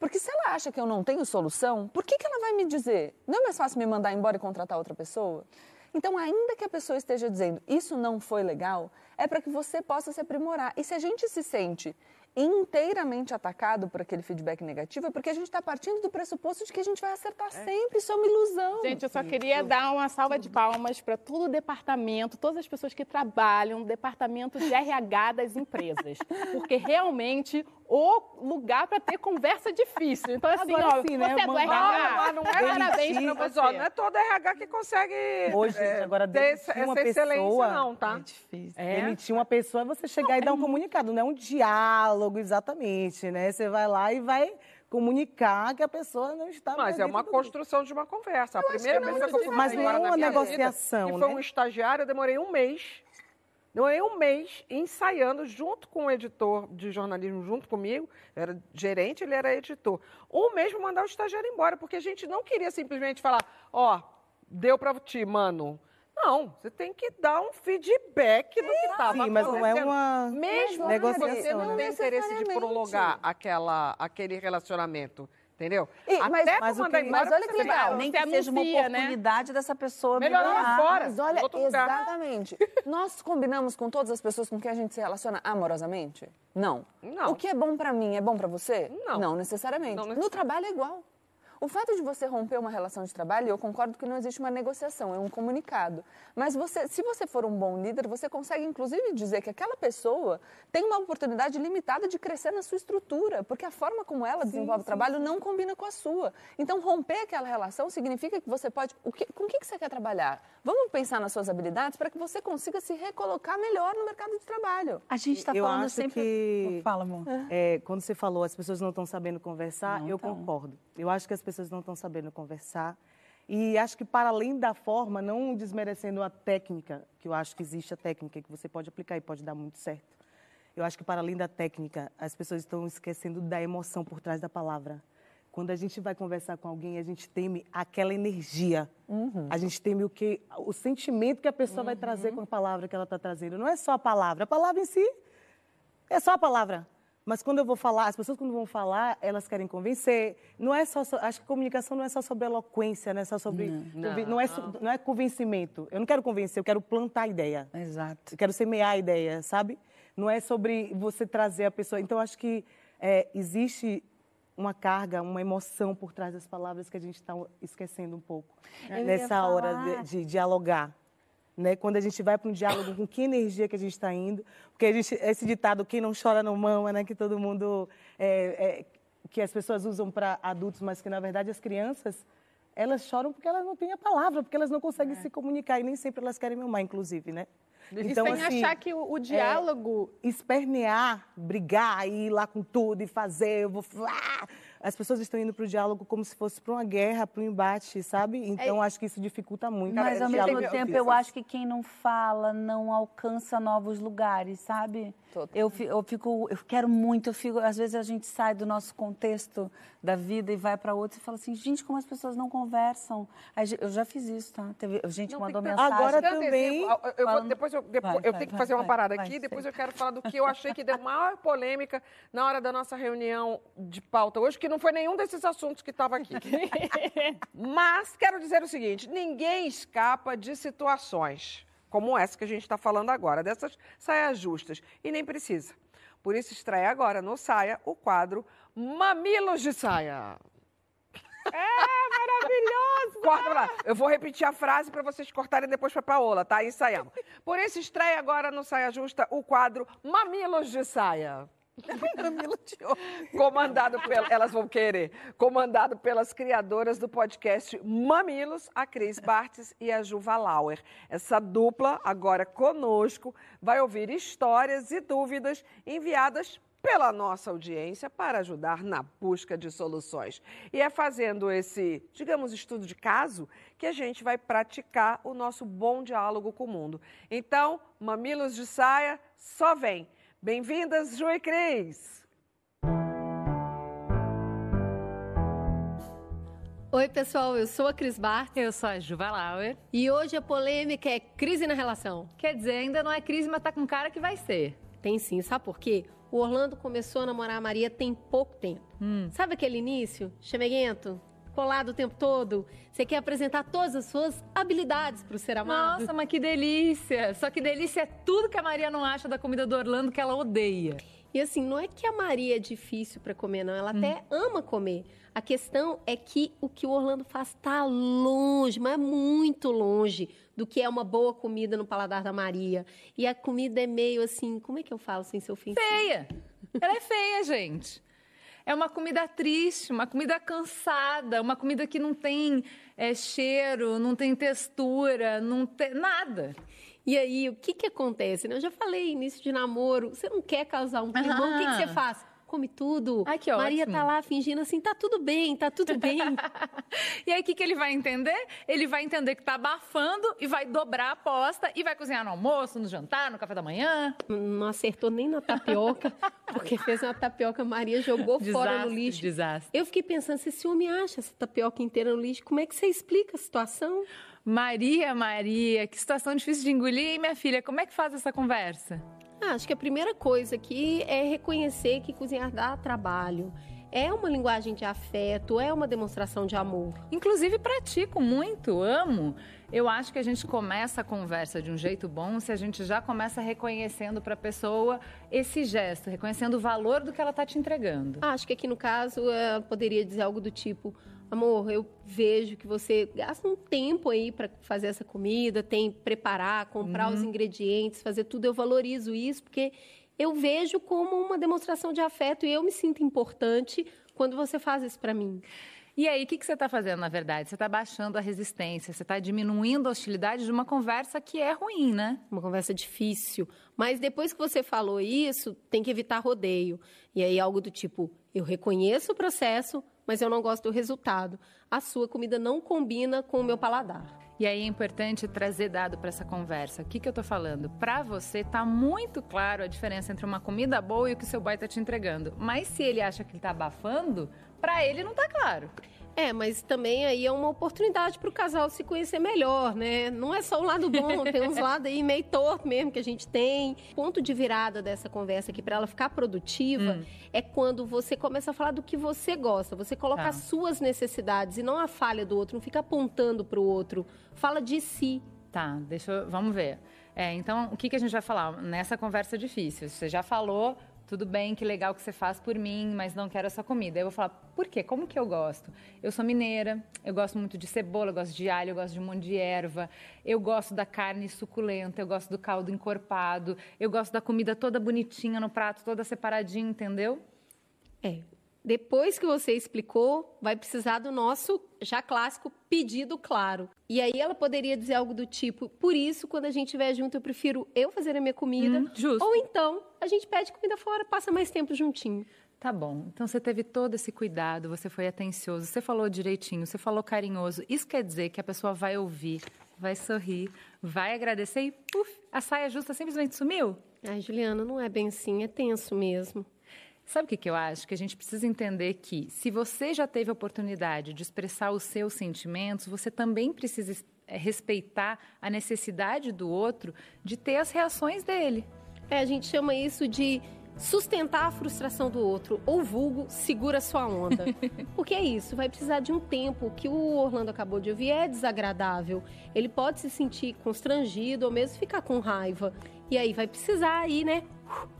Porque se ela acha que eu não tenho solução, por que, que ela vai me dizer? Não é mais fácil me mandar embora e contratar outra pessoa? Então, ainda que a pessoa esteja dizendo isso não foi legal, é para que você possa se aprimorar. E se a gente se sente inteiramente atacado por aquele feedback negativo, é porque a gente está partindo do pressuposto de que a gente vai acertar é. sempre, isso é uma ilusão. Gente, eu só queria dar uma salva de palmas para todo o departamento, todas as pessoas que trabalham no departamento de RH das empresas, [LAUGHS] porque realmente o lugar para ter conversa difícil. Então, assim, Agora, ó, sim, né? você é do RH, não é parabéns para você. Ó, não é todo RH que consegue Hoje, é, agora, ter essa, uma essa pessoa, não, tá? É difícil. É? Demitir uma pessoa é você chegar não, e dar um comunicado, não é um diálogo exatamente, né? Você vai lá e vai comunicar que a pessoa não está Mas é uma construção de uma conversa. A primeira que é pessoa que eu fui Mas não na uma minha vida, negociação, que foi né? um estagiário, eu demorei um mês. Demorei um mês ensaiando junto com o editor de jornalismo, junto comigo. Eu era gerente, ele era editor. Um mês para mandar o estagiário embora, porque a gente não queria simplesmente falar, ó, deu para ti, mano. Não, você tem que dar um feedback do que estava Sim, mas não é uma Mesmo que negociação, você não né? tem interesse de prolongar aquela, aquele relacionamento, entendeu? E- mas- Até mas mandar que- embora, mas olha que legal, vai- Nem que seja uma anuncia, né? oportunidade dessa pessoa Melhorar lá melhorar. fora. Mas olha, exatamente. [LAUGHS] Nós combinamos com todas as pessoas com quem a gente se relaciona amorosamente? Não. Não. O que é bom pra mim é bom pra você? Não. Não necessariamente. Não No necessariamente. trabalho é igual. O fato de você romper uma relação de trabalho, eu concordo que não existe uma negociação, é um comunicado. Mas você, se você for um bom líder, você consegue inclusive dizer que aquela pessoa tem uma oportunidade limitada de crescer na sua estrutura, porque a forma como ela desenvolve o trabalho não combina com a sua. Então, romper aquela relação significa que você pode. o que- com o que que você quer trabalhar? Vamos pensar nas suas habilidades para que você consiga se recolocar melhor no mercado de trabalho. A gente está falando acho sempre. que- Fala, amor. É, quando você falou as pessoas não estão sabendo conversar, Não eu tão. concordo. Eu acho que as pessoas não estão sabendo conversar. E acho que para além da forma, não desmerecendo a técnica, que eu acho que existe a técnica que você pode aplicar e pode dar muito certo. Eu acho que para além da técnica, as pessoas estão esquecendo da emoção por trás da palavra. Quando a gente vai conversar com alguém, a gente teme aquela energia. A gente teme o que, o sentimento que a pessoa vai trazer com a palavra que ela está trazendo. Não é só a palavra. A palavra em si é só a palavra. Mas quando eu vou falar, as pessoas quando vão falar, elas querem convencer. Não é só, acho que comunicação não é só sobre eloquência, não é só sobre, conven- não, é, so- não é convencimento. Eu não quero convencer, eu quero plantar a ideia. Exato. Eu quero semear a ideia, sabe? Não é sobre você trazer a pessoa. Então, acho que é, existe uma carga, uma emoção por trás das palavras que a gente está esquecendo um pouco Eu nessa hora de, de dialogar. Né? Quando a gente vai para um diálogo, com que energia que a gente está indo? Porque a gente, esse ditado, quem não chora não mama, né? que todo mundo, é, é, que as pessoas usam para adultos, mas que na verdade as crianças, elas choram porque elas não têm a palavra, porque elas não conseguem se comunicar e nem sempre elas querem mamar, inclusive, né? e sem achar que o, o diálogo espernear, brigar, ir lá com tudo e fazer, eu vou. Ah! As pessoas estão indo para o diálogo como se fosse para uma guerra, para um embate, sabe? Então acho que isso dificulta muito. Mas ao mesmo tempo, eu acho que quem não fala não alcança novos lugares, sabe? Eu, eu fico, eu quero muito, eu fico, às vezes a gente sai do nosso contexto da vida e vai para outro e fala assim, gente, como as pessoas não conversam. Eu já fiz isso, tá? Teve gente que Não, mandou mensagem. Agora também. Eu- eu vou- depois eu, depois, Vai, eu vai, tenho que vai, fazer uma parada vai, aqui, depois eu quero falar do que eu achei que deu maior polêmica na hora da nossa reunião de pauta hoje, que não foi nenhum desses assuntos que estava aqui. [LAUGHS] Mas quero dizer o seguinte: ninguém escapa de situações como essa que a gente está falando agora, dessas saias justas. E nem precisa. Por isso estreia agora no Saia o quadro Mamilos de Saia. maravilhoso! [LAUGHS] Corta pra lá. Eu vou repetir a frase para vocês cortarem depois para Paola, tá? Ensaiamos. Por isso estreia agora no Saia Justa o quadro Mamilos de Saia. [LAUGHS] Comandado pela, elas vão querer, comandado pelas criadoras do podcast Mamilos, a Cris Bartes e a Juva Lauer. Essa dupla, agora conosco, vai ouvir histórias e dúvidas enviadas pela nossa audiência para ajudar na busca de soluções. E é fazendo esse, digamos, estudo de caso que a gente vai praticar o nosso bom diálogo com o mundo. Então, Mamilos de Saia, só vem. Bem-vindas, Ju e Cris! Oi, pessoal, eu sou a Cris Bart Eu sou a Juva Lauer. e hoje a polêmica é crise na relação. Quer dizer, ainda não é crise, mas tá com cara que vai ser. Tem sim, sabe por quê? O Orlando começou a namorar a Maria tem pouco tempo. Sabe aquele início? Chameguento? Colado o tempo todo? Você quer apresentar todas as suas habilidades pro ser amado? Nossa, mas que delícia! Só que delícia é tudo que a Maria não acha da comida do Orlando que ela odeia. E assim, não é que a Maria é difícil para comer, não. Ela até ama comer. A questão é que o que o Orlando faz tá longe, mas muito longe do que é uma boa comida no paladar da Maria. E a comida é meio assim, como é que eu falo sem ser ofensiva? Feia! Ela é feia, gente. É uma comida triste, uma comida cansada, uma comida que não tem é, cheiro, não tem textura, não tem nada. E aí, o que que acontece? né? Eu já falei, início de namoro, você não quer causar um climão, o que, que você faz? Come tudo. Ai, que Maria ótimo. tá lá fingindo assim, tá tudo bem, tá tudo bem. [LAUGHS] E aí, o que, que ele vai entender? Ele vai entender que tá abafando e vai dobrar a aposta e vai cozinhar no almoço, no jantar, no café da manhã. Não acertou nem na tapioca, [LAUGHS] porque fez uma tapioca, Maria jogou fora no Desastre, lixo. desastre. Eu fiquei pensando, se esse homem acha essa tapioca inteira no lixo, como é que você explica a situação? Maria, Maria, que situação difícil de engolir, hein, minha filha? Como é que faz essa conversa? Ah, acho que a primeira coisa aqui é reconhecer que cozinhar dá trabalho. É uma linguagem de afeto, é uma demonstração de amor. Inclusive, pratico muito, amo. Eu acho que a gente começa a conversa de um jeito bom se a gente já começa reconhecendo para a pessoa esse gesto, reconhecendo o valor do que ela está te entregando. Ah, Acho que aqui no caso ela poderia dizer algo do tipo: amor, eu vejo que você gasta um tempo aí para fazer essa comida, tem preparar, comprar os ingredientes, fazer tudo. Eu valorizo isso porque eu vejo como uma demonstração de afeto e eu me sinto importante quando você faz isso para mim. E aí, o que, que você está fazendo, na verdade? Você está baixando a resistência, você está diminuindo a hostilidade de uma conversa que é ruim, né? Uma conversa difícil. Mas depois que você falou isso, tem que evitar rodeio. E aí algo do tipo: eu reconheço o processo, mas eu não gosto do resultado. A sua comida não combina com o meu paladar. E aí é importante trazer dado para essa conversa. O que, que eu tô falando? Para você tá muito claro a diferença entre uma comida boa e o que seu boy tá te entregando. Mas se ele acha que ele tá abafando, para ele não tá claro. É, mas também aí é uma oportunidade para o casal se conhecer melhor, né? Não é só o lado bom, [LAUGHS] tem uns lados aí meio torto mesmo que a gente tem. Ponto de virada dessa conversa aqui para ela ficar produtiva é quando você começa a falar do que você gosta. Você coloca Tá. as suas necessidades e não a falha do outro, não fica apontando para o outro. Fala de si. Tá, deixa eu, vamos ver. É, então, o que, que a gente vai falar nessa conversa difícil? Você já falou, tudo bem, que legal que você faz por mim, mas não quero essa comida. Eu vou falar, por quê? Como que eu gosto? Eu sou mineira, eu gosto muito de cebola, eu gosto de alho, eu gosto de um monte de erva, eu gosto da carne suculenta, eu gosto do caldo encorpado, eu gosto da comida toda bonitinha no prato, toda separadinha, entendeu? É. Depois que você explicou, vai precisar do nosso já clássico pedido claro. E aí ela poderia dizer algo do tipo: por isso, quando a gente estiver junto, eu prefiro eu fazer a minha comida. Hum, justo. Ou então, a gente pede comida fora, passa mais tempo juntinho. Tá bom. Então você teve todo esse cuidado, você foi atencioso, você falou direitinho, você falou carinhoso. Isso quer dizer que a pessoa vai ouvir, vai sorrir, vai agradecer e puf, a saia justa simplesmente sumiu? Ai, Juliana, não é bem assim, é tenso mesmo. Sabe o que, que eu acho? Que a gente precisa entender que se você já teve a oportunidade de expressar os seus sentimentos, você também precisa eh, respeitar a necessidade do outro de ter as reações dele. É, a gente chama isso de sustentar a frustração do outro, ou vulgo, segura sua onda. [LAUGHS] Porque é isso, vai precisar de um tempo. O que o Orlando acabou de ouvir é desagradável. Ele pode se sentir constrangido ou mesmo ficar com raiva. E aí vai precisar aí, né,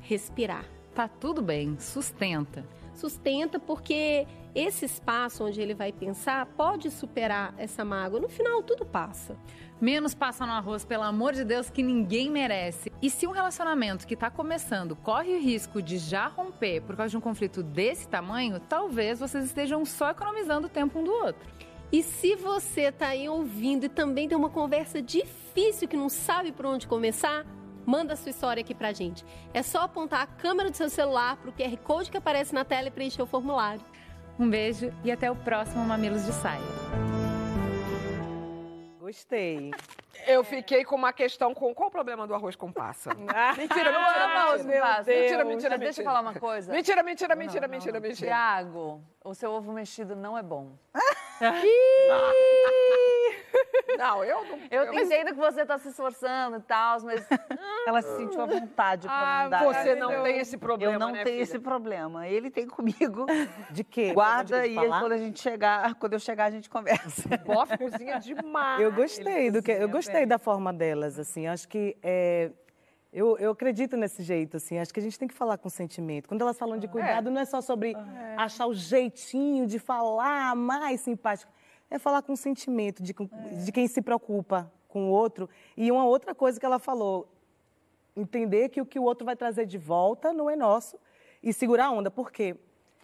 respirar. Tá tudo bem, sustenta. Sustenta porque esse espaço onde ele vai pensar pode superar essa mágoa. No final, tudo passa. Menos passa no arroz, pelo amor de Deus, que ninguém merece. E se um relacionamento que está começando corre o risco de já romper por causa de um conflito desse tamanho, talvez vocês estejam só economizando o tempo um do outro. E se você tá aí ouvindo e também tem uma conversa difícil que não sabe por onde começar, manda a sua história aqui pra gente. É só apontar a câmera do seu celular pro QR Code que aparece na tela e preencher o formulário. Um beijo e até o próximo Mamilos de Saia. Gostei. Eu fiquei com uma questão com qual o problema do arroz com passa? [LAUGHS] Mentira, mentira, Não, mentira. meu Deus. Mentira, mentira, Mas deixa eu mentira. falar uma coisa. Mentira, mentira, mentira, mentira, mentira. Tiago, o seu ovo mexido não é bom. [LAUGHS] Não, eu não. Eu entendo que você tá se esforçando e tal, mas [LAUGHS] Ela se sentiu à vontade para Ah, mandar. você não tem esse problema, Eu não né, tenho filha? esse problema. Ele tem comigo. De quê? Guarda e falar? quando a gente chegar, quando eu chegar, a gente conversa. [LAUGHS] Bof cozinha demais. Eu gostei do que, eu gostei bem. da forma delas, assim. Acho que é, eu, eu acredito nesse jeito, assim. Acho que a gente tem que falar com sentimento. Quando elas falam de cuidado, não é só sobre achar o jeitinho de falar mais simpático. É falar com sentimento de, com- de quem se preocupa com o outro. E uma outra coisa que ela falou, entender que o que o outro vai trazer de volta não é nosso e segurar a onda. Por quê?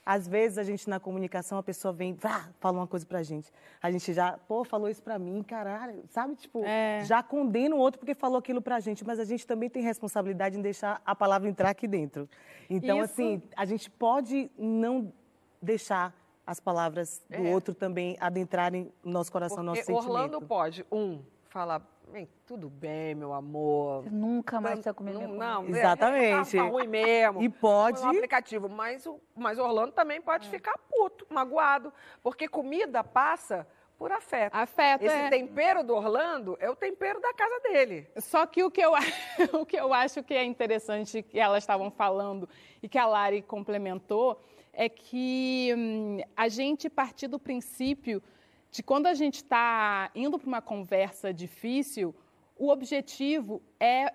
Às vezes a gente na comunicação, a pessoa vem, vá, fala uma coisa pra gente. A gente já, pô, falou isso pra mim, caralho, sabe? Tipo, É. já condena o outro porque falou aquilo pra gente, mas a gente também tem responsabilidade em deixar a palavra entrar aqui dentro. Então, Isso- assim, a gente pode não deixar as palavras do É. outro também adentrarem no nosso coração, no nosso Porque sentimento. Orlando pode, um, falar, "Bem, tudo bem, meu amor. Nunca mais precisa comer minha não, comida. é, Exatamente. Tá, tá ruim mesmo. E pode- um aplicativo, mas, o- mas Orlando também pode ficar puto, magoado, porque comida passa por afeto. Afeto, Esse é. tempero do Orlando é o tempero da casa dele. Só que o que, eu, [LAUGHS] o que eu acho que é interessante que elas estavam falando e que a Lari complementou é que hum, a gente partir do princípio de quando a gente está indo para uma conversa difícil, o objetivo é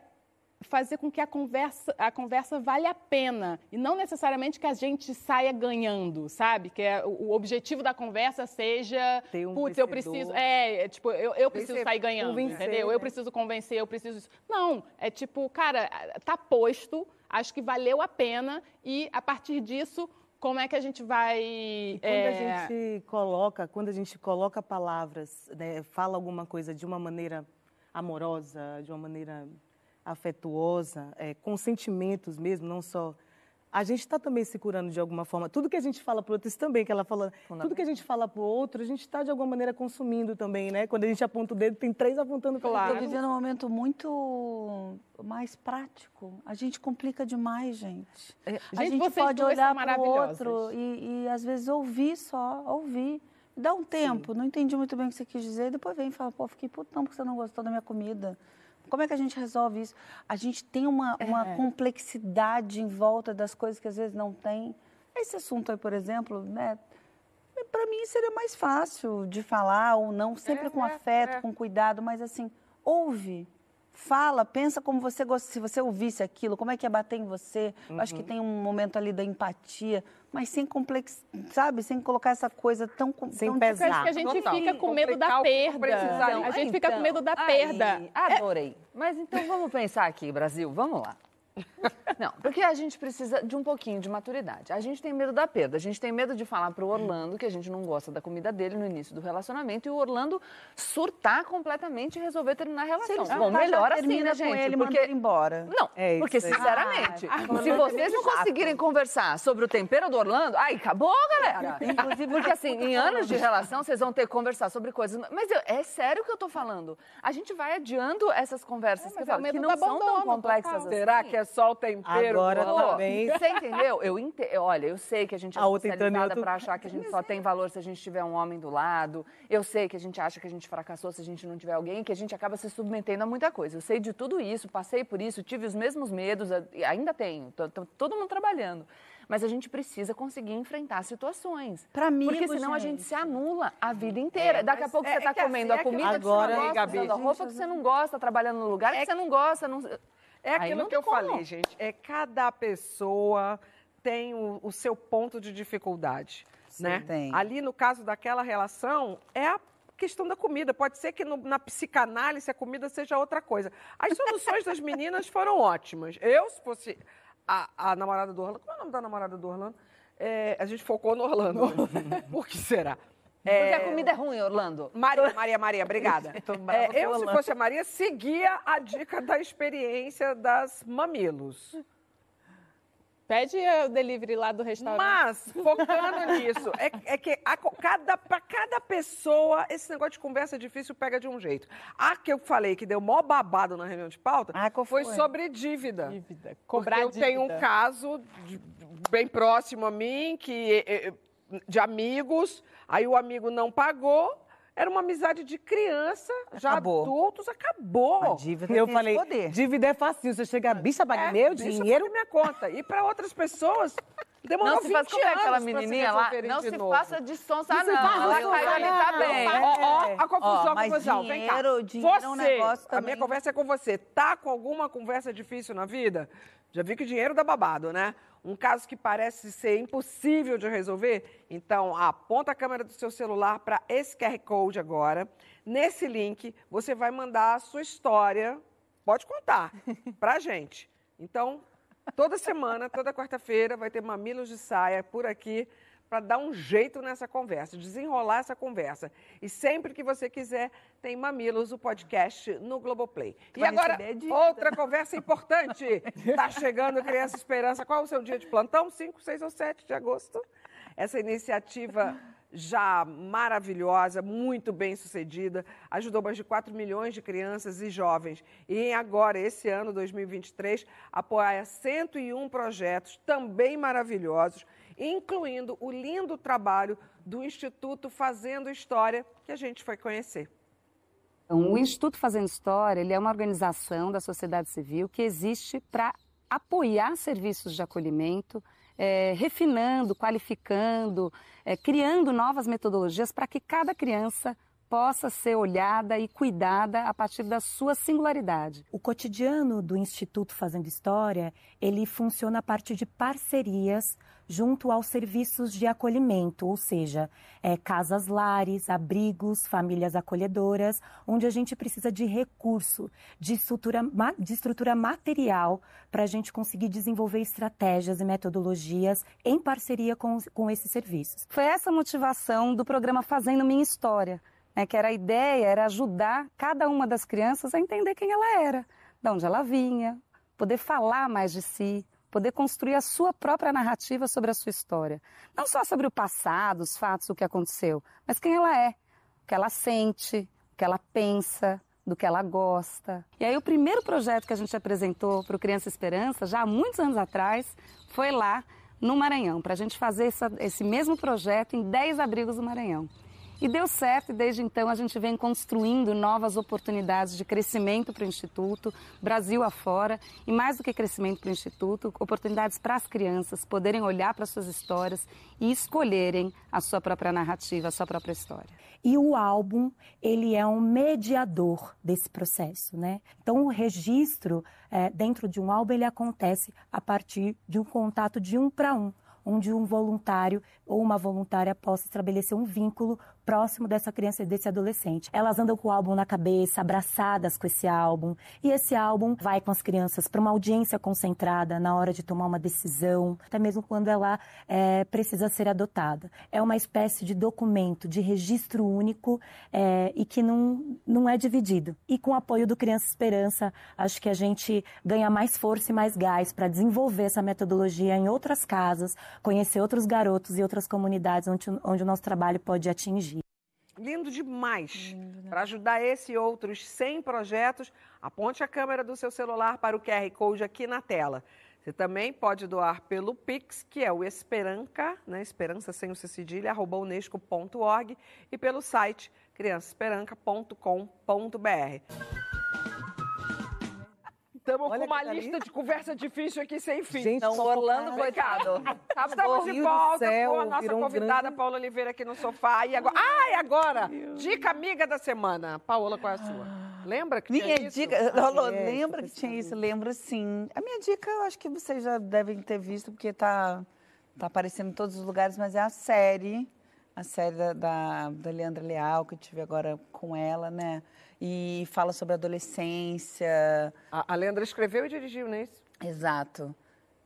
fazer com que a conversa, a conversa valha a pena e não necessariamente que a gente saia ganhando, sabe? Que é, o, o objetivo da conversa seja, Ter um putz, eu preciso, é, é, tipo, eu, eu preciso Vencer, sair ganhando, convencer, entendeu? Eu né? preciso convencer, eu preciso isso. Não, é tipo, cara, tá posto, acho que valeu a pena e a partir disso, como é que a gente vai E quando é, a gente coloca, quando a gente coloca palavras, né, fala alguma coisa de uma maneira amorosa, de uma maneira afetuosa, é, com sentimentos mesmo, não só. A gente está também se curando de alguma forma. Tudo que a gente fala para o outro, isso também que ela falou, tudo que a gente fala para o outro, a gente está de alguma maneira consumindo também, né? Quando a gente aponta o dedo, tem três apontando para Claro. Estou vivendo um momento muito mais prático. A gente complica demais, gente. a Gente, gente vocês pode duas olhar para o outro e, e, às vezes, ouvir só, ouvir. Dá um tempo, não entendi muito bem o que você quis dizer, depois vem e fala, pô, fiquei putão porque você não gostou da minha comida. Como é que a gente resolve isso? A gente tem uma, uma complexidade em volta das coisas que às vezes não tem. Esse assunto aí, por exemplo, né? Para mim seria mais fácil de falar ou não, sempre É, com é, afeto, é. com cuidado, mas assim, ouve, fala, pensa como você gosta, se você ouvisse aquilo, como é que ia bater em você. Eu Acho que tem um momento ali da empatia, mas sem complexo, sabe? Sem colocar essa coisa tão Sem tão pesar. Parece que a gente Total. fica com medo da perda. A gente fica com medo da Então, perda. adorei. Mas então vamos pensar aqui, Brasil, vamos lá. Não, porque a gente precisa de um pouquinho de maturidade. A gente tem medo da perda, a gente tem medo de falar pro Orlando que a gente não gosta da comida dele no início do relacionamento e o Orlando surtar completamente e resolver terminar a relação. ele Bom, surtar, melhor assim, termina né, com gente? ele porque ele embora. Não, É porque isso aí. sinceramente, Ah, se vocês não chato. conseguirem conversar sobre o tempero do Orlando, aí acabou, galera. Inclusive, porque assim, em anos de relação, vocês vão ter que conversar sobre coisas. Mas eu- é sério que eu tô falando. A gente vai adiando essas conversas que, eu mas é o falo, que não são tão complexas assim. Será que é só o tempero? Agora Orlando? [LAUGHS] bem. Você entendeu? Eu ente... Olha, eu sei que a gente é A especializada outro- pra achar que a gente só tem valor se a gente tiver um homem do lado. Eu sei que a gente acha que a gente fracassou se a gente não tiver alguém, que a gente acaba se submetendo a muita coisa. Eu sei de tudo isso, passei por isso, tive os mesmos medos, e ainda tenho. Tô- tô- todo mundo trabalhando. Mas a gente precisa conseguir enfrentar situações. Pra amigo, Porque senão a gente gente. se anula a vida inteira. Daqui a pouco é- você é está que assim, comendo é a aquilo comida que que eu você não gosta, Gabi. usando a roupa que você não gosta, trabalhando no lugar que você não gosta. Não... É aquilo que eu como. falei, gente. É cada pessoa tem o, o seu ponto de dificuldade, né? tem. Ali no caso daquela relação é a questão da comida. Pode ser que no- na psicanálise a comida seja outra coisa. As soluções das meninas foram ótimas. Eu, se fosse a, a namorada do Orlando, qual é o nome da namorada do Orlando? É, a gente focou no Orlando. [LAUGHS] Por que será? Porque a comida é ruim, Orlando. Maria, Maria, Maria, obrigada. [LAUGHS] É, eu, se fosse a Maria, seguia a dica da experiência das mamilos. Pede o delivery lá do restaurante. Mas, focando nisso, é, é que cada, para cada pessoa, esse negócio de conversa difícil pega de um jeito. A que eu falei que deu mó babado na reunião de pauta Ah, foi foi? sobre dívida. Dívida. Cobrar Porque eu tenho um dívida. caso de- bem próximo a mim, que é, é, de amigos, aí o amigo não pagou, era uma amizade de criança, já Acabou. adultos, acabou. A dívida Eu falei, poder. dívida é facinho. Você chega, bicha, paga É, meu dinheiro. minha conta. E para outras pessoas, demorou Não se 20 faz como é aquela menininha lá. Não de se novo. faça de sonsa, Não se não. Ela caiu ali, tá não. bem. Ó, ó, a confusão, Ó, mas confusão. Vem cá. dinheiro- dinheiro é um você, negócio a minha conversa é com você. Tá com alguma conversa difícil na vida? Já vi que o dinheiro dá babado, né? Um caso que parece ser impossível de resolver? Então, aponta a câmera do seu celular para esse QR Code agora. Nesse link, você vai mandar a sua história, pode contar, [LAUGHS] pra gente. Então, Toda semana, toda quarta-feira, vai ter Mamilos de Saia por aqui para dar um jeito nessa conversa, desenrolar essa conversa. E sempre que você quiser, tem Mamilos, o podcast no Globoplay. E agora, outra conversa importante. Está chegando Criança Esperança. Qual é o seu dia de plantão? 5, 6 ou 7 de agosto? Essa iniciativa já maravilhosa, muito bem sucedida, ajudou mais de 4 milhões de crianças e jovens. E agora, esse ano, 2023, apoia 101 projetos também maravilhosos, incluindo o lindo trabalho do Instituto Fazendo História, que a gente foi conhecer. Então, o Instituto Fazendo História ele é uma organização da sociedade civil que existe para apoiar serviços de acolhimento, eh, refinando, qualificando, eh, criando novas metodologias para que cada criança possa ser olhada e cuidada a partir da sua singularidade. O cotidiano do Instituto Fazendo História, ele funciona a partir de parcerias junto aos serviços de acolhimento, ou seja, é, casas lares, abrigos, famílias acolhedoras, onde a gente precisa de recurso, de estrutura, de estrutura material para a gente conseguir desenvolver estratégias e metodologias em parceria com, com esses serviços. Foi essa a motivação do programa Fazendo Minha História, né, que era a ideia, era ajudar cada uma das crianças a entender quem ela era, de onde ela vinha, poder falar mais de si, poder construir a sua própria narrativa sobre a sua história. Não só sobre o passado, os fatos, o que aconteceu, mas quem ela é, o que ela sente, o que ela pensa, do que ela gosta. E aí o primeiro projeto que a gente apresentou para o Criança Esperança, já há muitos anos atrás, foi lá no Maranhão, para a gente fazer essa- esse mesmo projeto em 10 abrigos do Maranhão. E deu certo, e desde então a gente vem construindo novas oportunidades de crescimento para o Instituto, Brasil afora, e mais do que crescimento para o Instituto, oportunidades para as crianças poderem olhar para suas histórias e escolherem a sua própria narrativa, a sua própria história. E o álbum, ele é um mediador desse processo, né? Então, o registro eh, dentro de um álbum, ele acontece a partir de um contato de um para um, onde um voluntário ou uma voluntária possa estabelecer um vínculo próximo dessa criança e desse adolescente. Elas andam com o álbum na cabeça, abraçadas com esse álbum, e esse álbum vai com as crianças para uma audiência concentrada na hora de tomar uma decisão, até mesmo quando ela eh, precisa ser adotada. É uma espécie de documento, de registro único eh, e que não, não é dividido. E com o apoio do Criança Esperança, acho que a gente ganha mais força e mais gás para desenvolver essa metodologia em outras casas, conhecer outros garotos e outras comunidades onde, onde o nosso trabalho pode atingir. Lindo demais. Para ajudar esse e outros 100 projetos, aponte a câmera do seu celular para o QR Code aqui na tela. Você também pode doar pelo Pix, que é o Esperanca, né? Esperança sem o C cedilha, arroba unesco.org, e pelo site criançaesperanca.com.br. Estamos com uma lista de conversa difícil aqui sem fim. Gente, Não, Orlando, coitado. [LAUGHS] Estamos de volta céu, com a nossa um convidada grande- Paola Oliveira aqui no sofá. E agora... Ah, e agora? Dica amiga da semana. Paola, qual é a sua? Lembra que Minha tinha isso? dica, [LAUGHS] Rolô, é, lembra que tinha isso? Lembro sim. A minha dica, eu acho que vocês já devem ter visto, porque tá, tá aparecendo em todos os lugares, mas é a série, a série da, da, da Leandra Leal, que eu tive agora com ela, né? E fala sobre adolescência. A, a Leandra escreveu e dirigiu, não é isso? Exato.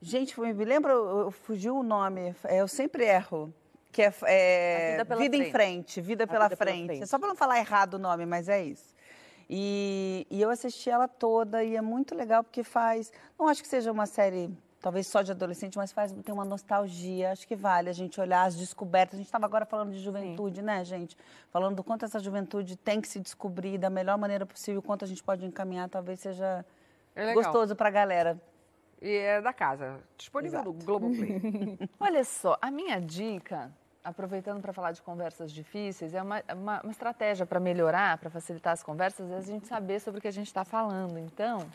Gente, me lembra, fugiu o nome, é, eu sempre erro. Que é, é Vida pela em Frente. vida pela Vida pela frente. Frente. Só para não falar errado o nome, mas é isso. E, e eu assisti ela toda e é muito legal porque faz. Não acho que seja uma série talvez só de adolescente, mas faz tem uma nostalgia. Acho que vale a gente olhar as descobertas. A gente estava agora falando de juventude, né, gente? Falando do quanto essa juventude tem que se descobrir da melhor maneira possível, o quanto a gente pode encaminhar, talvez seja É gostoso para a galera. E é da casa. Disponível no Globoplay. [LAUGHS] Olha só, a minha dica, aproveitando para falar de conversas difíceis, é uma, uma, uma estratégia para melhorar, para facilitar as conversas, é a gente saber sobre o que a gente está falando. Então,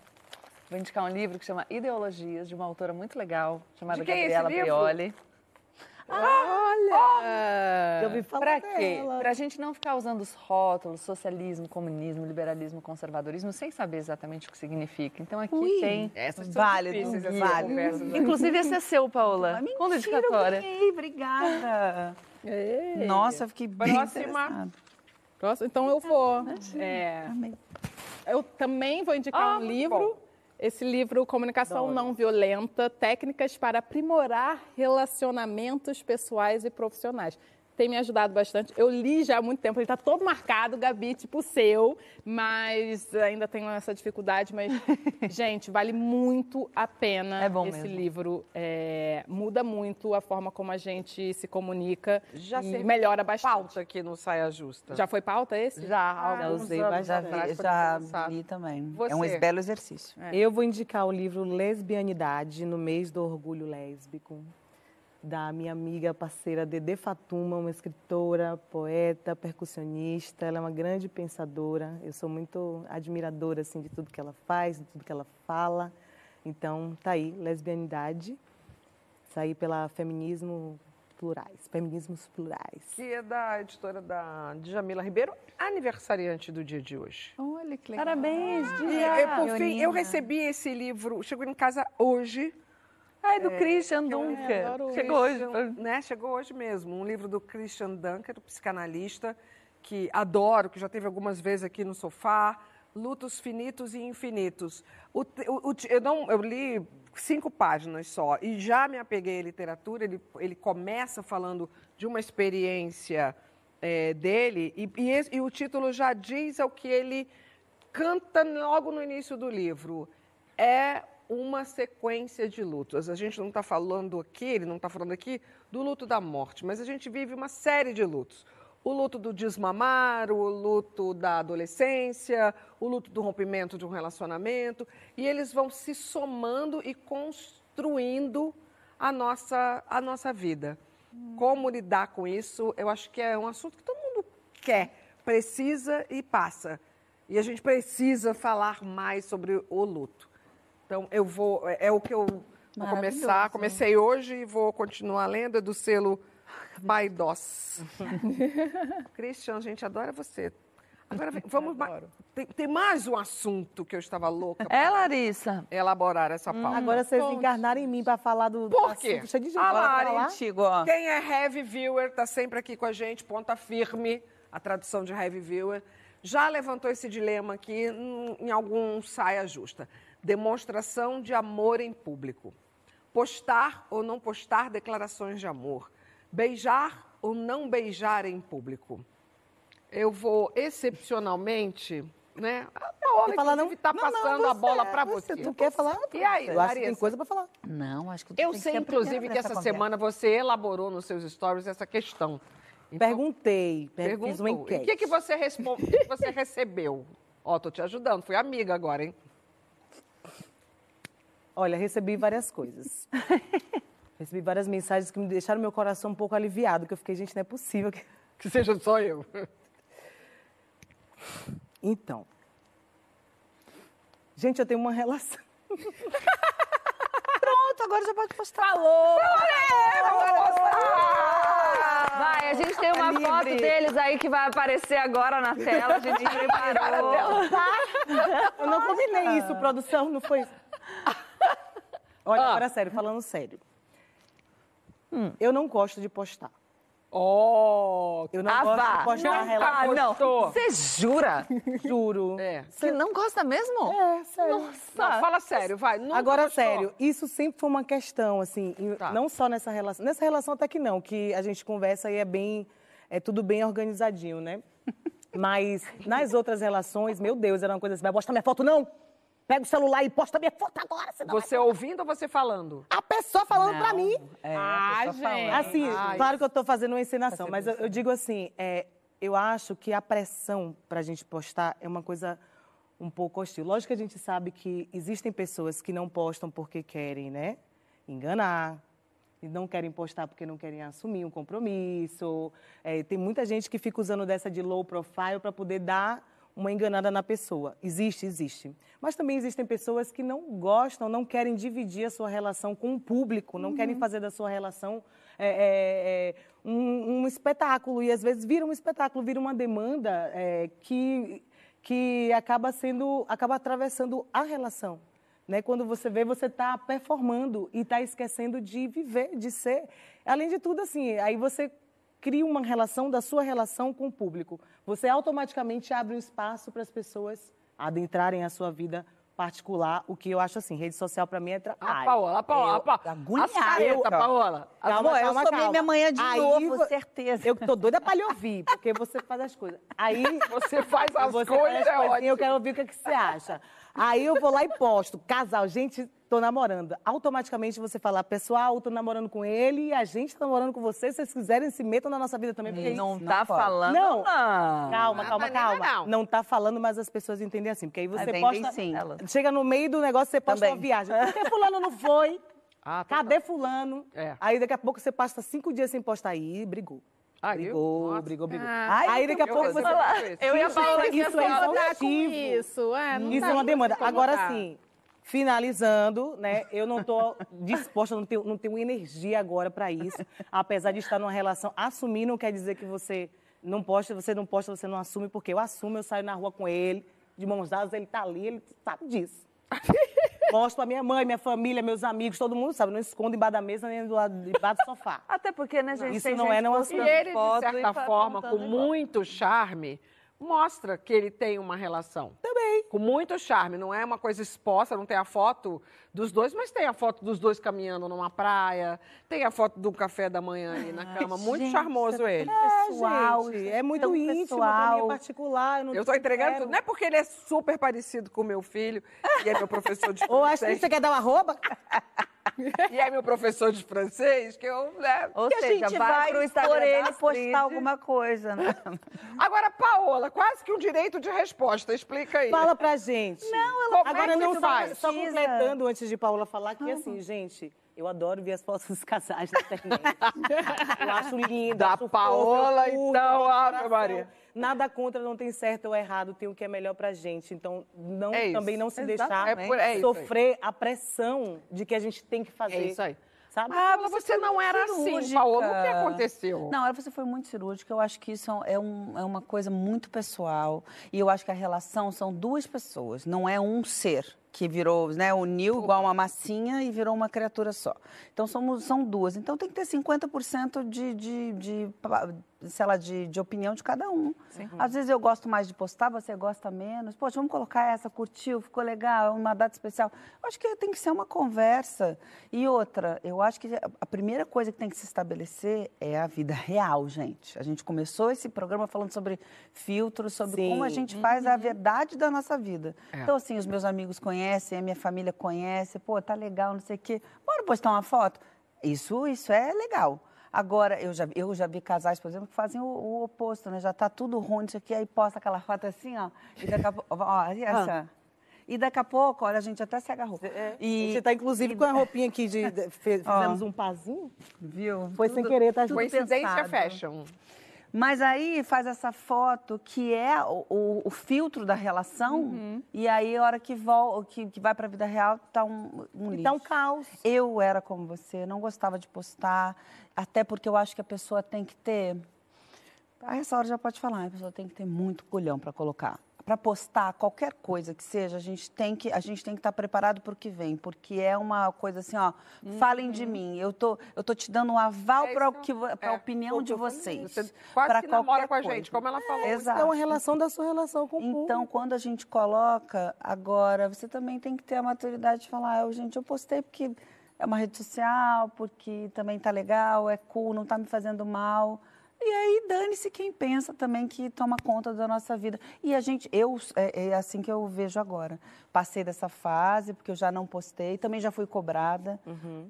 vou indicar um livro que chama Ideologias, de uma autora muito legal, chamada De quem é esse Gabriela livro? Prioli. Eu ouvi falar Para quê? dela. Para a gente não ficar usando os rótulos socialismo, comunismo, liberalismo, conservadorismo, sem saber exatamente o que significa. Então aqui Ui. tem. Essas são Válido, difíceis, essas válido. conversas. né? Inclusive esse é seu, Paola. Ah, Com mentira, eu dedicatória. ganhei, obrigada. [LAUGHS] Nossa, eu fiquei bem Próxima. Próximo, então eu vou. É, Amei. eu também vou indicar Ah, um livro. bom. Esse livro, Comunicação Não Violenta, Técnicas para Aprimorar Relacionamentos Pessoais e Profissionais. Tem me ajudado bastante. Eu li já há muito tempo, ele está todo marcado, Gabi, tipo seu, mas ainda tenho essa dificuldade. Mas, [LAUGHS] gente, vale muito a pena É bom esse mesmo. livro. É, muda muito a forma como a gente se comunica Já e melhora bastante. pauta aqui no Saia Justa. Já foi pauta esse? Já, há Já usei atrás, Já, foi já li também. Você? É um belo exercício. Eu vou indicar o livro Lesbianidade no mês do orgulho lésbico, da minha amiga parceira Dede Fatuma, uma escritora, poeta, percussionista. Ela é uma grande pensadora. Eu sou muito admiradora assim de tudo que ela faz, de tudo que ela fala. Então, tá aí, Lesbianidade. Saí pela Feminismo Plurais, Feminismos Plurais. Que é da editora da Djamila Ribeiro, aniversariante do dia de hoje. Olha que legal. Parabéns, Dia! e, por fim, eu Leonina. recebi esse livro, chegou em casa hoje. Ai, do Christian Dunker. Chegou hoje. né? Chegou hoje mesmo. Um livro do Christian Dunker, psicanalista, que adoro, que já teve algumas vezes aqui no sofá. Lutos Finitos e Infinitos. O o- o eu, não, eu li cinco páginas só e já me apeguei à literatura. Ele, ele começa falando de uma experiência eh, dele e, e esse- e o título já diz ao que ele canta logo no início do livro. É uma sequência de lutos. A gente não está falando aqui, ele não está falando aqui do luto da morte, mas a gente vive uma série de lutos. O luto do desmamar, o luto da adolescência, o luto do rompimento de um relacionamento, e eles vão se somando e construindo a nossa, a nossa vida. Como lidar com isso, eu acho que é um assunto que todo mundo quer, precisa e passa. E a gente precisa falar mais sobre o luto. Então, eu vou. É, é o que eu vou começar. Comecei hoje e vou continuar lendo, é do selo [LAUGHS] Baidós. [LAUGHS] Christian, a gente adora você. Agora, vem- [LAUGHS] vamos. ma- Tem, tem mais um assunto que eu estava louca É, Larissa? elaborar essa pauta. Agora vocês encarnaram em mim para falar do Por quê? assunto cheio de gente Lari. Antigo, ó. Quem é heavy viewer está sempre aqui com a gente, ponta firme, a tradução de heavy viewer. Já levantou esse dilema aqui hum, em algum saia justa. Demonstração de amor em público. Postar ou não postar declarações de amor. Beijar ou não beijar em público. Eu vou excepcionalmente, né? A Paola, falar, não? está Não, não, passando a você, boa para você, você. tu quer falar? E aí, Eu acho que tem Larissa? coisa para falar. Não, acho que tu Eu tem sei, a inclusive, que essa conversa. semana você elaborou nos seus stories essa questão. Então, Perguntei, per- fiz perguntou. uma E enquete. o que, que você responde, o que que você recebeu? Ó, tô te ajudando, fui amiga agora, hein? Olha, recebi várias coisas. [LAUGHS] recebi várias mensagens que me deixaram meu coração um pouco aliviado, que eu fiquei, gente, não é possível que... [LAUGHS] Que seja só eu. Então. Gente, eu tenho uma relação. [LAUGHS] Pronto, agora já pode postar. Falou! Vai, a gente tem uma Livre. foto deles aí que vai aparecer agora na tela. A gente preparou. Eu não combinei isso, produção, não foi isso. Olha, agora sério, falando sério. Eu não gosto de postar. Ó, Eu não Ah, gosto vá. de postar Ah, relação. não. Você jura? Juro. é. Você não gosta mesmo? É, sério. Não, fala sério, vai. nunca Agora, postou? sério, isso sempre foi uma questão, assim, Tá. não só nessa relação. Nessa relação até que não, que a gente conversa e é bem, é tudo bem organizadinho, né? [LAUGHS] Mas nas outras relações, meu Deus, era uma coisa assim, vai postar minha foto, não? Pega o celular e posta minha foto agora, senão Você ouvindo ou você falando? a pessoa falando pra mim. É, Ah, só falando. gente. Assim, Ai. claro que eu tô fazendo uma encenação, mas eu, eu digo assim, é, eu acho que a pressão pra gente postar é uma coisa um pouco hostil. Lógico que a gente sabe que existem pessoas que não postam porque querem, né? Enganar. E não querem postar porque não querem assumir um compromisso. É, tem muita gente que fica usando dessa de low profile para poder dar uma enganada na pessoa. Existe, existe. Mas também existem pessoas que não gostam, não querem dividir a sua relação com o público, não querem fazer da sua relação é, é, é, um, um espetáculo. E às vezes vira um espetáculo, vira uma demanda é, que, que acaba sendo, acaba atravessando a relação. Né? Quando você vê, você está performando e está esquecendo de viver, de ser. Além de tudo, assim, aí você cria uma relação da sua relação com o público. Você automaticamente abre um espaço para as pessoas adentrarem a sua vida particular, o que eu acho assim, rede social pra mim é trabalho. A Paola, a Paola, a Paola. agoniada. As careta, Paola. As- Calma, eu calma, calma. minha manhã de Aí novo, vo- certeza. Eu tô doida pra lhe ouvir, porque você faz as coisas. Aí [LAUGHS] Você faz as você coisas, faz é coisinhas, ótimo. Eu quero ouvir o que, que você acha. Aí eu vou lá e posto, casal, gente, tô namorando. Automaticamente você fala, pessoal, tô namorando com ele e a gente tá namorando com você. Se vocês quiserem, se metam na nossa vida também. Porque Não isso- tá pode. falando, Não. não. Calma, calma, Vanilla, calma. não. tá falando, mas as pessoas entendem assim. Porque aí você Entendem posta. sim. Chega no meio do negócio, você posta Também. uma viagem. Por que fulano não foi? [LAUGHS] Ah, tá. Cadê fulano? É. Aí daqui a pouco você passa cinco dias sem postar aí, brigou. Ah, brigou, brigou, brigou. Ai, aí daqui a eu pouco vou você. Eu ia falar que isso é exaustivo. isso. É, não Isso dá é uma demanda. Agora sim, finalizando, né? Eu não tô disposta, não tenho, não tenho energia agora para isso. Apesar de estar numa relação, assumir não quer dizer que você não posta, você não posta, você não assume, porque eu assumo, eu saio na rua com ele, de mãos dadas, ele tá ali, ele sabe disso. [LAUGHS] Mostro pra minha mãe, minha família, meus amigos, todo mundo sabe. Não escondo embaixo da mesa nem do lado debaixo do sofá. Até porque, né, gente, Isso tem não gente é não E postando ele, de foto certa forma, com apontando igual. muito charme, mostra que ele tem uma relação. Também. Com muito charme. Não é uma coisa exposta, não tem a foto dos dois, mas tem a foto dos dois caminhando numa praia, tem a foto do café da manhã ali na cama. Muito gente, charmoso ele. pessoal, Gente, isso é muito tão íntimo, pra mim pessoal. é particular. Eu, não Eu tô entregando quero. tudo. Não é porque ele é super parecido com o meu filho, e é meu professor de Ou acho que você quer dar uma arroba? [LAUGHS] [LAUGHS] e é meu professor de francês, que eu, né? Ou que a seja, gente vai, vai por Instagram ele postar alguma coisa, né? [LAUGHS] Agora, Paola, quase que um direito de resposta. Explica aí. Fala pra gente. Não, ela Agora é não que faz. faz? Só completando antes de Paula falar que assim, gente, eu adoro ver as fotos dos casais na [LAUGHS] internet. eu acho lindo. Da acho fofo, Paola, curto, então, Ave. Maria. Nada contra, não tem certo ou errado, tem o que é melhor pra gente. Então, não, É também não se Exatamente. deixar É por- é sofrer a pressão de que a gente tem que fazer. É isso aí. Sabe? Ah, mas você não era assim, cirúrgica. Paola. O que aconteceu? Não, você foi muito cirúrgica. Eu acho que isso é, um- é uma coisa muito pessoal. E eu acho que a relação são duas pessoas, não é um ser que virou, né, uniu igual uma massinha e virou uma criatura só. Então somos, são duas. Então tem que ter 50% de, de, de, sei lá, de, de opinião de cada um. Às vezes eu gosto mais de postar, você gosta menos. Poxa, vamos colocar essa, curtiu, ficou legal, é uma data especial. Eu acho que tem que ser uma conversa. E outra, eu acho que a primeira coisa que tem que se estabelecer é a vida real, gente. A gente começou esse programa falando sobre filtros, sobre Sim. como a gente faz a verdade da nossa vida. Então, assim, os meus amigos conhecem, a minha família conhece, pô, tá legal, não sei o quê. Bora postar uma foto? Isso, isso é legal. Agora, eu já, vi- eu já vi casais, por exemplo, que fazem o, o oposto, né? Já tá tudo ruim, isso aqui, aí posta aquela foto assim, ó. E daqui a pouco, ó, e essa. E daqui a pouco, olha, a gente até segue a roupa. E você tá, inclusive, com a roupinha aqui de. de- fe- [LAUGHS] fizemos um pazinho. Viu? Foi sem querer, tá, gente? Coincidência pensado. fashion. Mas aí faz essa foto que é o, o- o filtro da relação, Uhum. e aí a hora que, vol, que, que vai para a vida real tá um, um E tá um lixo. caos. Eu era como você, não gostava de postar, até porque eu acho que a pessoa tem que ter. A essa hora já pode falar, a pessoa tem que ter muito culhão para colocar. Para postar qualquer coisa que seja, a gente tem que a gente tem que estar preparado para o que vem, porque é uma coisa assim, ó, falem de mim. Eu tô eu tô te dando um aval Uhum. É para o que para é, a opinião foi o de vocês. Você quase que namora qualquer com a coisa. gente, como ela falou. Exato. É uma relação da sua relação com o público. Então, quando a gente coloca, agora, você também tem que ter a maturidade de falar, "Eu, gente, eu postei porque é uma rede social, porque também tá legal, é cool, não tá me fazendo mal. E aí, dane-se quem pensa também que toma conta da nossa vida. E a gente, eu, é, é assim que eu vejo agora. Passei dessa fase, porque eu já não postei, também já fui cobrada.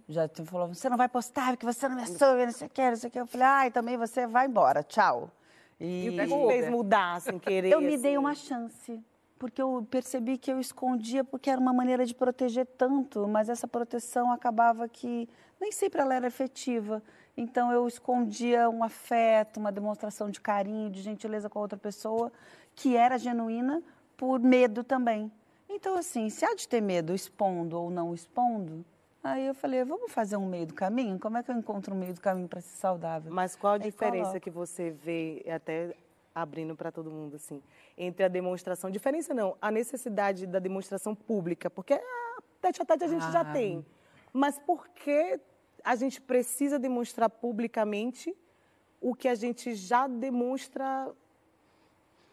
Já te falou, você não vai postar porque você não me assume, não sei o que, não sei o que. Eu falei, ai, também você vai embora, tchau. E o que te fez mudar, sem [LAUGHS] querer? Eu me dei assim? uma chance, porque eu percebi que eu escondia, porque era uma maneira de proteger tanto, mas essa proteção acabava que nem sempre ela era efetiva. Então eu escondia um afeto, uma demonstração de carinho, de gentileza com a outra pessoa, que era genuína por medo também. Então, assim, se há de ter medo expondo ou não expondo, aí eu falei, vamos fazer um meio do caminho? Como é que eu encontro um meio do caminho para ser saudável? Mas qual a Aí diferença que você vê, até abrindo para todo mundo, assim, entre a demonstração, diferença não, a necessidade da demonstração pública, porque a tete a tete a gente já Ah. tem. Mas por que a gente precisa demonstrar publicamente o que a gente já demonstra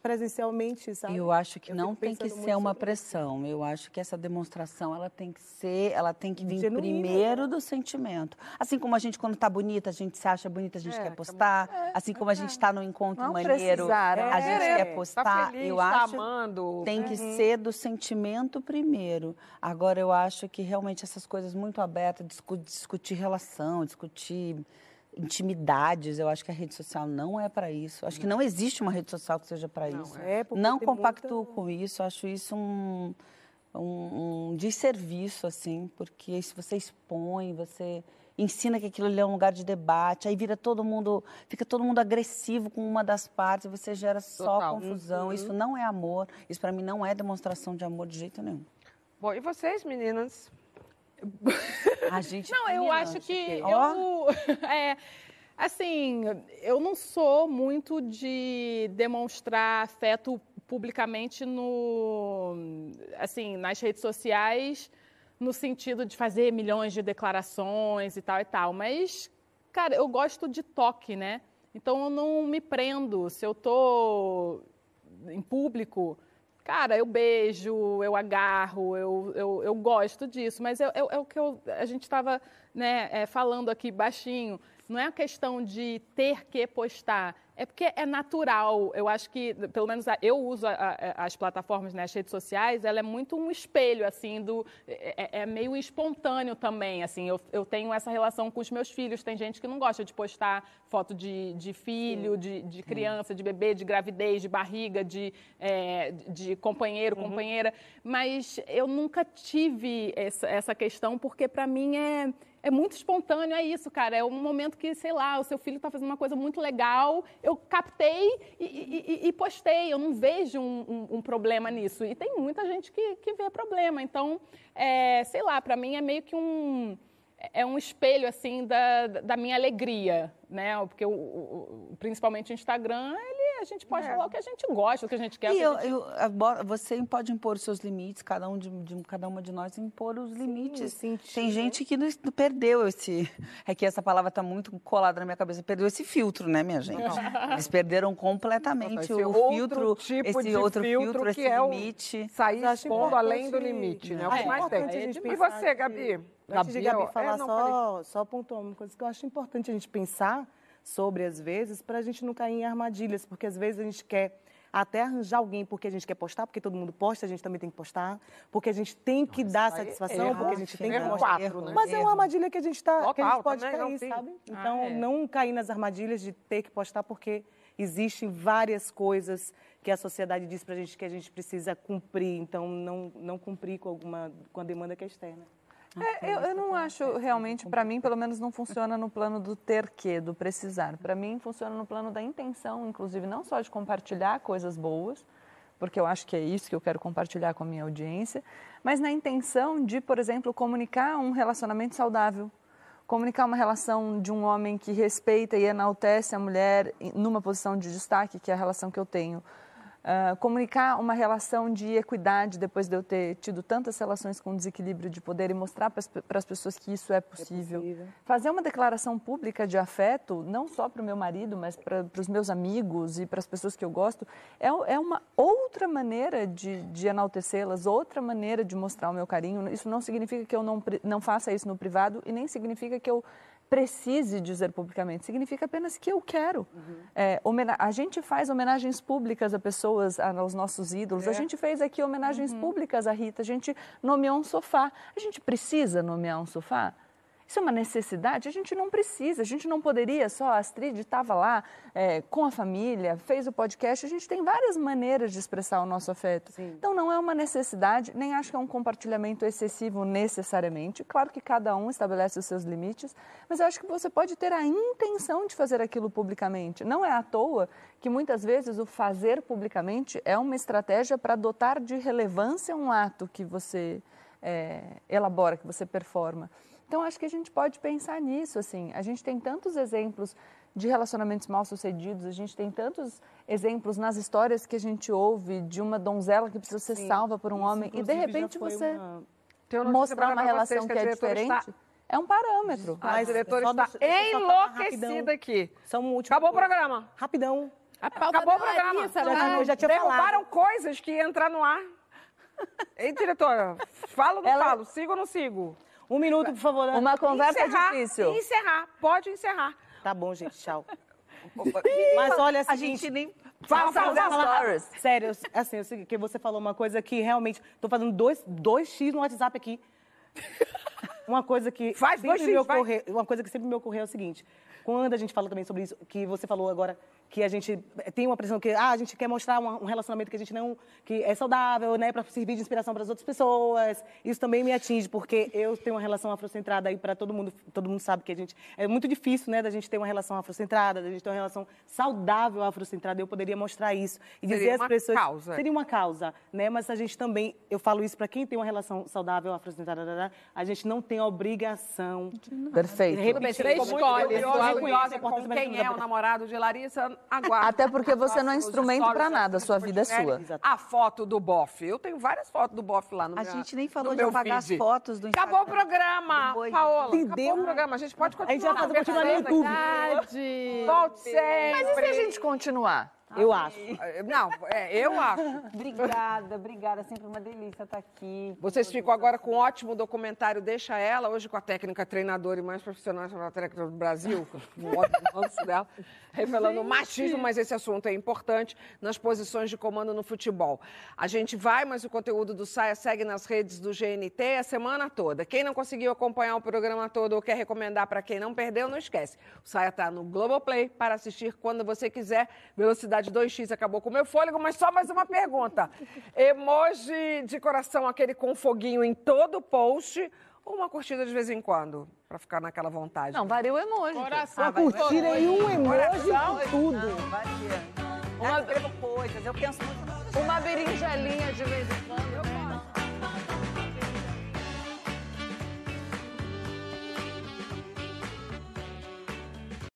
presencialmente, sabe? Eu acho que Eu não tem que ser uma pressão. Eu acho que essa demonstração ela tem que ser, ela tem que vir Genuína, primeiro do sentimento. Assim como a gente quando tá bonita, a gente se acha bonita, a gente quer postar. assim como a gente está no encontro Não maneiro, a gente é, quer tá postar. feliz, eu tá acho amando. tem que Uhum. ser do sentimento primeiro. Agora eu acho que realmente essas coisas muito abertas, discu- discutir relação, discutir intimidades, eu acho que a rede social não é para isso. Acho que não existe uma rede social que seja para isso. É, não compactuo muita- com isso, acho isso um, um, um desserviço, assim, porque se você expõe, você ensina que aquilo ali é um lugar de debate, aí vira todo mundo, fica todo mundo agressivo com uma das partes, você gera só Total. confusão. Uhum. Isso não é amor, isso para mim não é demonstração de amor de jeito nenhum. Bom, e vocês, meninas? A gente Não, eu acho que Chiquinha. eu, [LAUGHS] é, assim, eu não sou muito de demonstrar afeto publicamente no, assim, nas redes sociais, no sentido de fazer milhões de declarações e tal e tal, mas cara, eu gosto de toque, né? Então eu não me prendo se eu tô em público, Cara, eu beijo, eu agarro, eu, eu, eu gosto disso, mas é, é, é o que eu, a gente estava né, é, falando aqui baixinho. Não é a questão de ter que postar, é porque é natural. Eu acho que, pelo menos eu uso a- a- as plataformas, né, as redes sociais, ela é muito um espelho, assim, do, é, é meio espontâneo também, assim. Eu, eu tenho essa relação com os meus filhos. Tem gente que não gosta de postar foto de, de filho, de, de criança, de bebê, de gravidez, de barriga, de, é, de companheiro, companheira. Mas eu nunca tive essa, essa questão, porque para mim é, é muito espontâneo, é isso, cara. É um momento que, sei lá, o seu filho está fazendo uma coisa muito legal, eu captei e, e- e- postei. Eu não vejo um, um- um problema nisso. E tem muita gente que, que vê problema. Então, é, sei lá, para mim é meio que um é um espelho assim da, da minha alegria, né? Porque o, o- principalmente o Instagram, a gente posta lá o que a gente gosta, o que a gente quer. o E que eu, gente- eu, você pode impor os seus limites, cada, um de, de- cada uma de nós impor os limites. sentir, Tem gente que não, não perdeu esse. É que essa palavra está muito colada na minha cabeça. Perdeu esse filtro, né, minha gente? [LAUGHS] Eles perderam completamente Esse o outro filtro, tipo esse de outro filtro filtro, que esse é o- limite. Sair Mas acho expondo além do limite, né? O que mais tem. E pensar você, Gabi? Antes de Gabi ó, falar, é, não, falei. só, só pontuar uma coisa que eu acho importante a gente pensar sobre, às vezes, para a gente não cair em armadilhas, porque às vezes a gente quer até arranjar alguém porque a gente quer postar, porque todo mundo posta, a gente também tem que postar, porque a gente tem que dar aí é satisfação, erro, porque a gente tem que erro mostrar. quatro, né? Mas é uma armadilha que a gente, tá, que a Total, gente pode não, cair, sabe? Ah, Então, é. não cair nas armadilhas de ter que postar, porque existem várias coisas que a sociedade diz pra gente que a gente precisa cumprir, então não, não cumprir com alguma com a demanda que é externa. É, eu, eu não acho realmente, para mim, pelo menos não funciona no plano do ter que, do precisar. Para mim, funciona no plano da intenção, inclusive, não só de compartilhar coisas boas, porque eu acho que é isso que eu quero compartilhar com a minha audiência, mas na intenção de, por exemplo, comunicar um relacionamento saudável. Comunicar uma relação de um homem que respeita e enaltece a mulher numa posição de destaque, que é a relação que eu tenho. Ah, comunicar uma relação de equidade depois de eu ter tido tantas relações com desequilíbrio de poder e mostrar para as pessoas que isso é possível. possível. Fazer uma declaração pública de afeto, não só para o meu marido, mas para os meus amigos e para as pessoas que eu gosto, é, é uma outra maneira de, de enaltecê-las, outra maneira de mostrar o meu carinho. Isso não significa que eu não, não faça isso no privado e nem significa que eu precise dizer publicamente, significa apenas que eu quero. É, homena- a gente faz homenagens públicas a pessoas, a- aos nossos ídolos. A gente fez aqui homenagens públicas à Rita. A gente nomeou um sofá. A gente precisa nomear um sofá? Isso é uma necessidade? A gente não precisa, a gente não poderia só. A Astrid estava lá é, com a família, fez o podcast. A gente tem várias maneiras de expressar o nosso afeto. Então, não é uma necessidade, nem acho que é um compartilhamento excessivo necessariamente. Claro que cada um estabelece os seus limites, mas eu acho que você pode ter a intenção de fazer aquilo publicamente. Não é à toa que muitas vezes o fazer publicamente é uma estratégia para dotar de relevância um ato que você é, elabora, que você performa. Então, acho que a gente pode pensar nisso, assim. A gente tem tantos exemplos de relacionamentos mal sucedidos, a gente tem tantos exemplos nas histórias que a gente ouve de uma donzela que precisa ser salva por um homem e, de repente, você uma- mostrar uma relação que a é diretora diferente. está- É um parâmetro. A Mas diretora só está deixa- enlouquecida aqui. Só uma última Acabou o programa. Rapidão. A Acabou o da programa. Larissa, Já já tinha Derrubaram falado. coisas que iam entrar no ar. Ei, diretora, falo ou não falo? Sigo ou não sigo? Um minuto, por favor. Ana. Uma conversa encerrar, difícil. Encerrar, pode encerrar. Tá bom, gente, tchau. [LAUGHS] Mas olha, o A gente nem. Fala, Fala, fala, fala. fala. Stories. Sério, assim, é o seguinte, que você falou uma coisa que realmente. Tô fazendo dois, dois X no WhatsApp aqui. [LAUGHS] Uma coisa que Faz sempre dois me X, vai. ocorreu, uma coisa que sempre me ocorreu é o seguinte. Quando a gente fala também sobre isso, que você falou agora que a gente tem uma pressão que ah, a gente quer mostrar um relacionamento que a gente não que é saudável, né, para servir de inspiração para as outras pessoas. Isso também me atinge porque eu tenho uma relação afrocentrada aí para todo mundo, todo mundo sabe que a gente é muito difícil, né, da gente ter uma relação afrocentrada, da gente ter uma relação saudável afrocentrada. Eu poderia mostrar isso e Seria dizer às uma pessoas causa. seria uma causa, né? Mas a gente também, eu falo isso para quem tem uma relação saudável afrocentrada, a gente não tem a obrigação Perfeito. Repetir, Tudo bem, você orgulhosa com quem é o namorado de Larissa, aguarde. Até porque você não é instrumento pra nada, da sua vida é sua. A foto do bofe. Eu tenho várias fotos do bofe lá no A gente nem falou de apagar as feed. fotos do Instagram. Acabou o programa, Do boi. Paola. Entendeu? Acabou o programa. A gente pode continuar. A gente vai fazer na continuar no. YouTube. Verdade. Volte sempre. Mas e se a gente continuar? Eu acho. Não, é, eu acho. [LAUGHS] Obrigada, obrigada. Sempre uma delícia estar aqui. Vocês ficam agora com um ótimo documentário Deixa Ela, hoje com a técnica treinadora e mais profissional da técnica do Brasil, com o ótimo dela, revelando o machismo, mas esse assunto é importante, nas posições de comando no futebol. A gente vai, mas o conteúdo do Saia segue nas redes do GNT a semana toda. Quem não conseguiu acompanhar o programa todo ou quer recomendar para quem não perdeu, não esquece. O Saia está no Globoplay para assistir quando você quiser. Velocidade 2x acabou com o meu fôlego, mas só mais uma pergunta. Emoji de coração, aquele com foguinho em todo o post, ou uma curtida de vez em quando, para ficar naquela vontade? Não, varia o emoji. Coração. Curtira aí um emoji com tudo. Não, varia. Uma... Eu coisas, eu penso muito. Uma berinjelinha de vez em quando.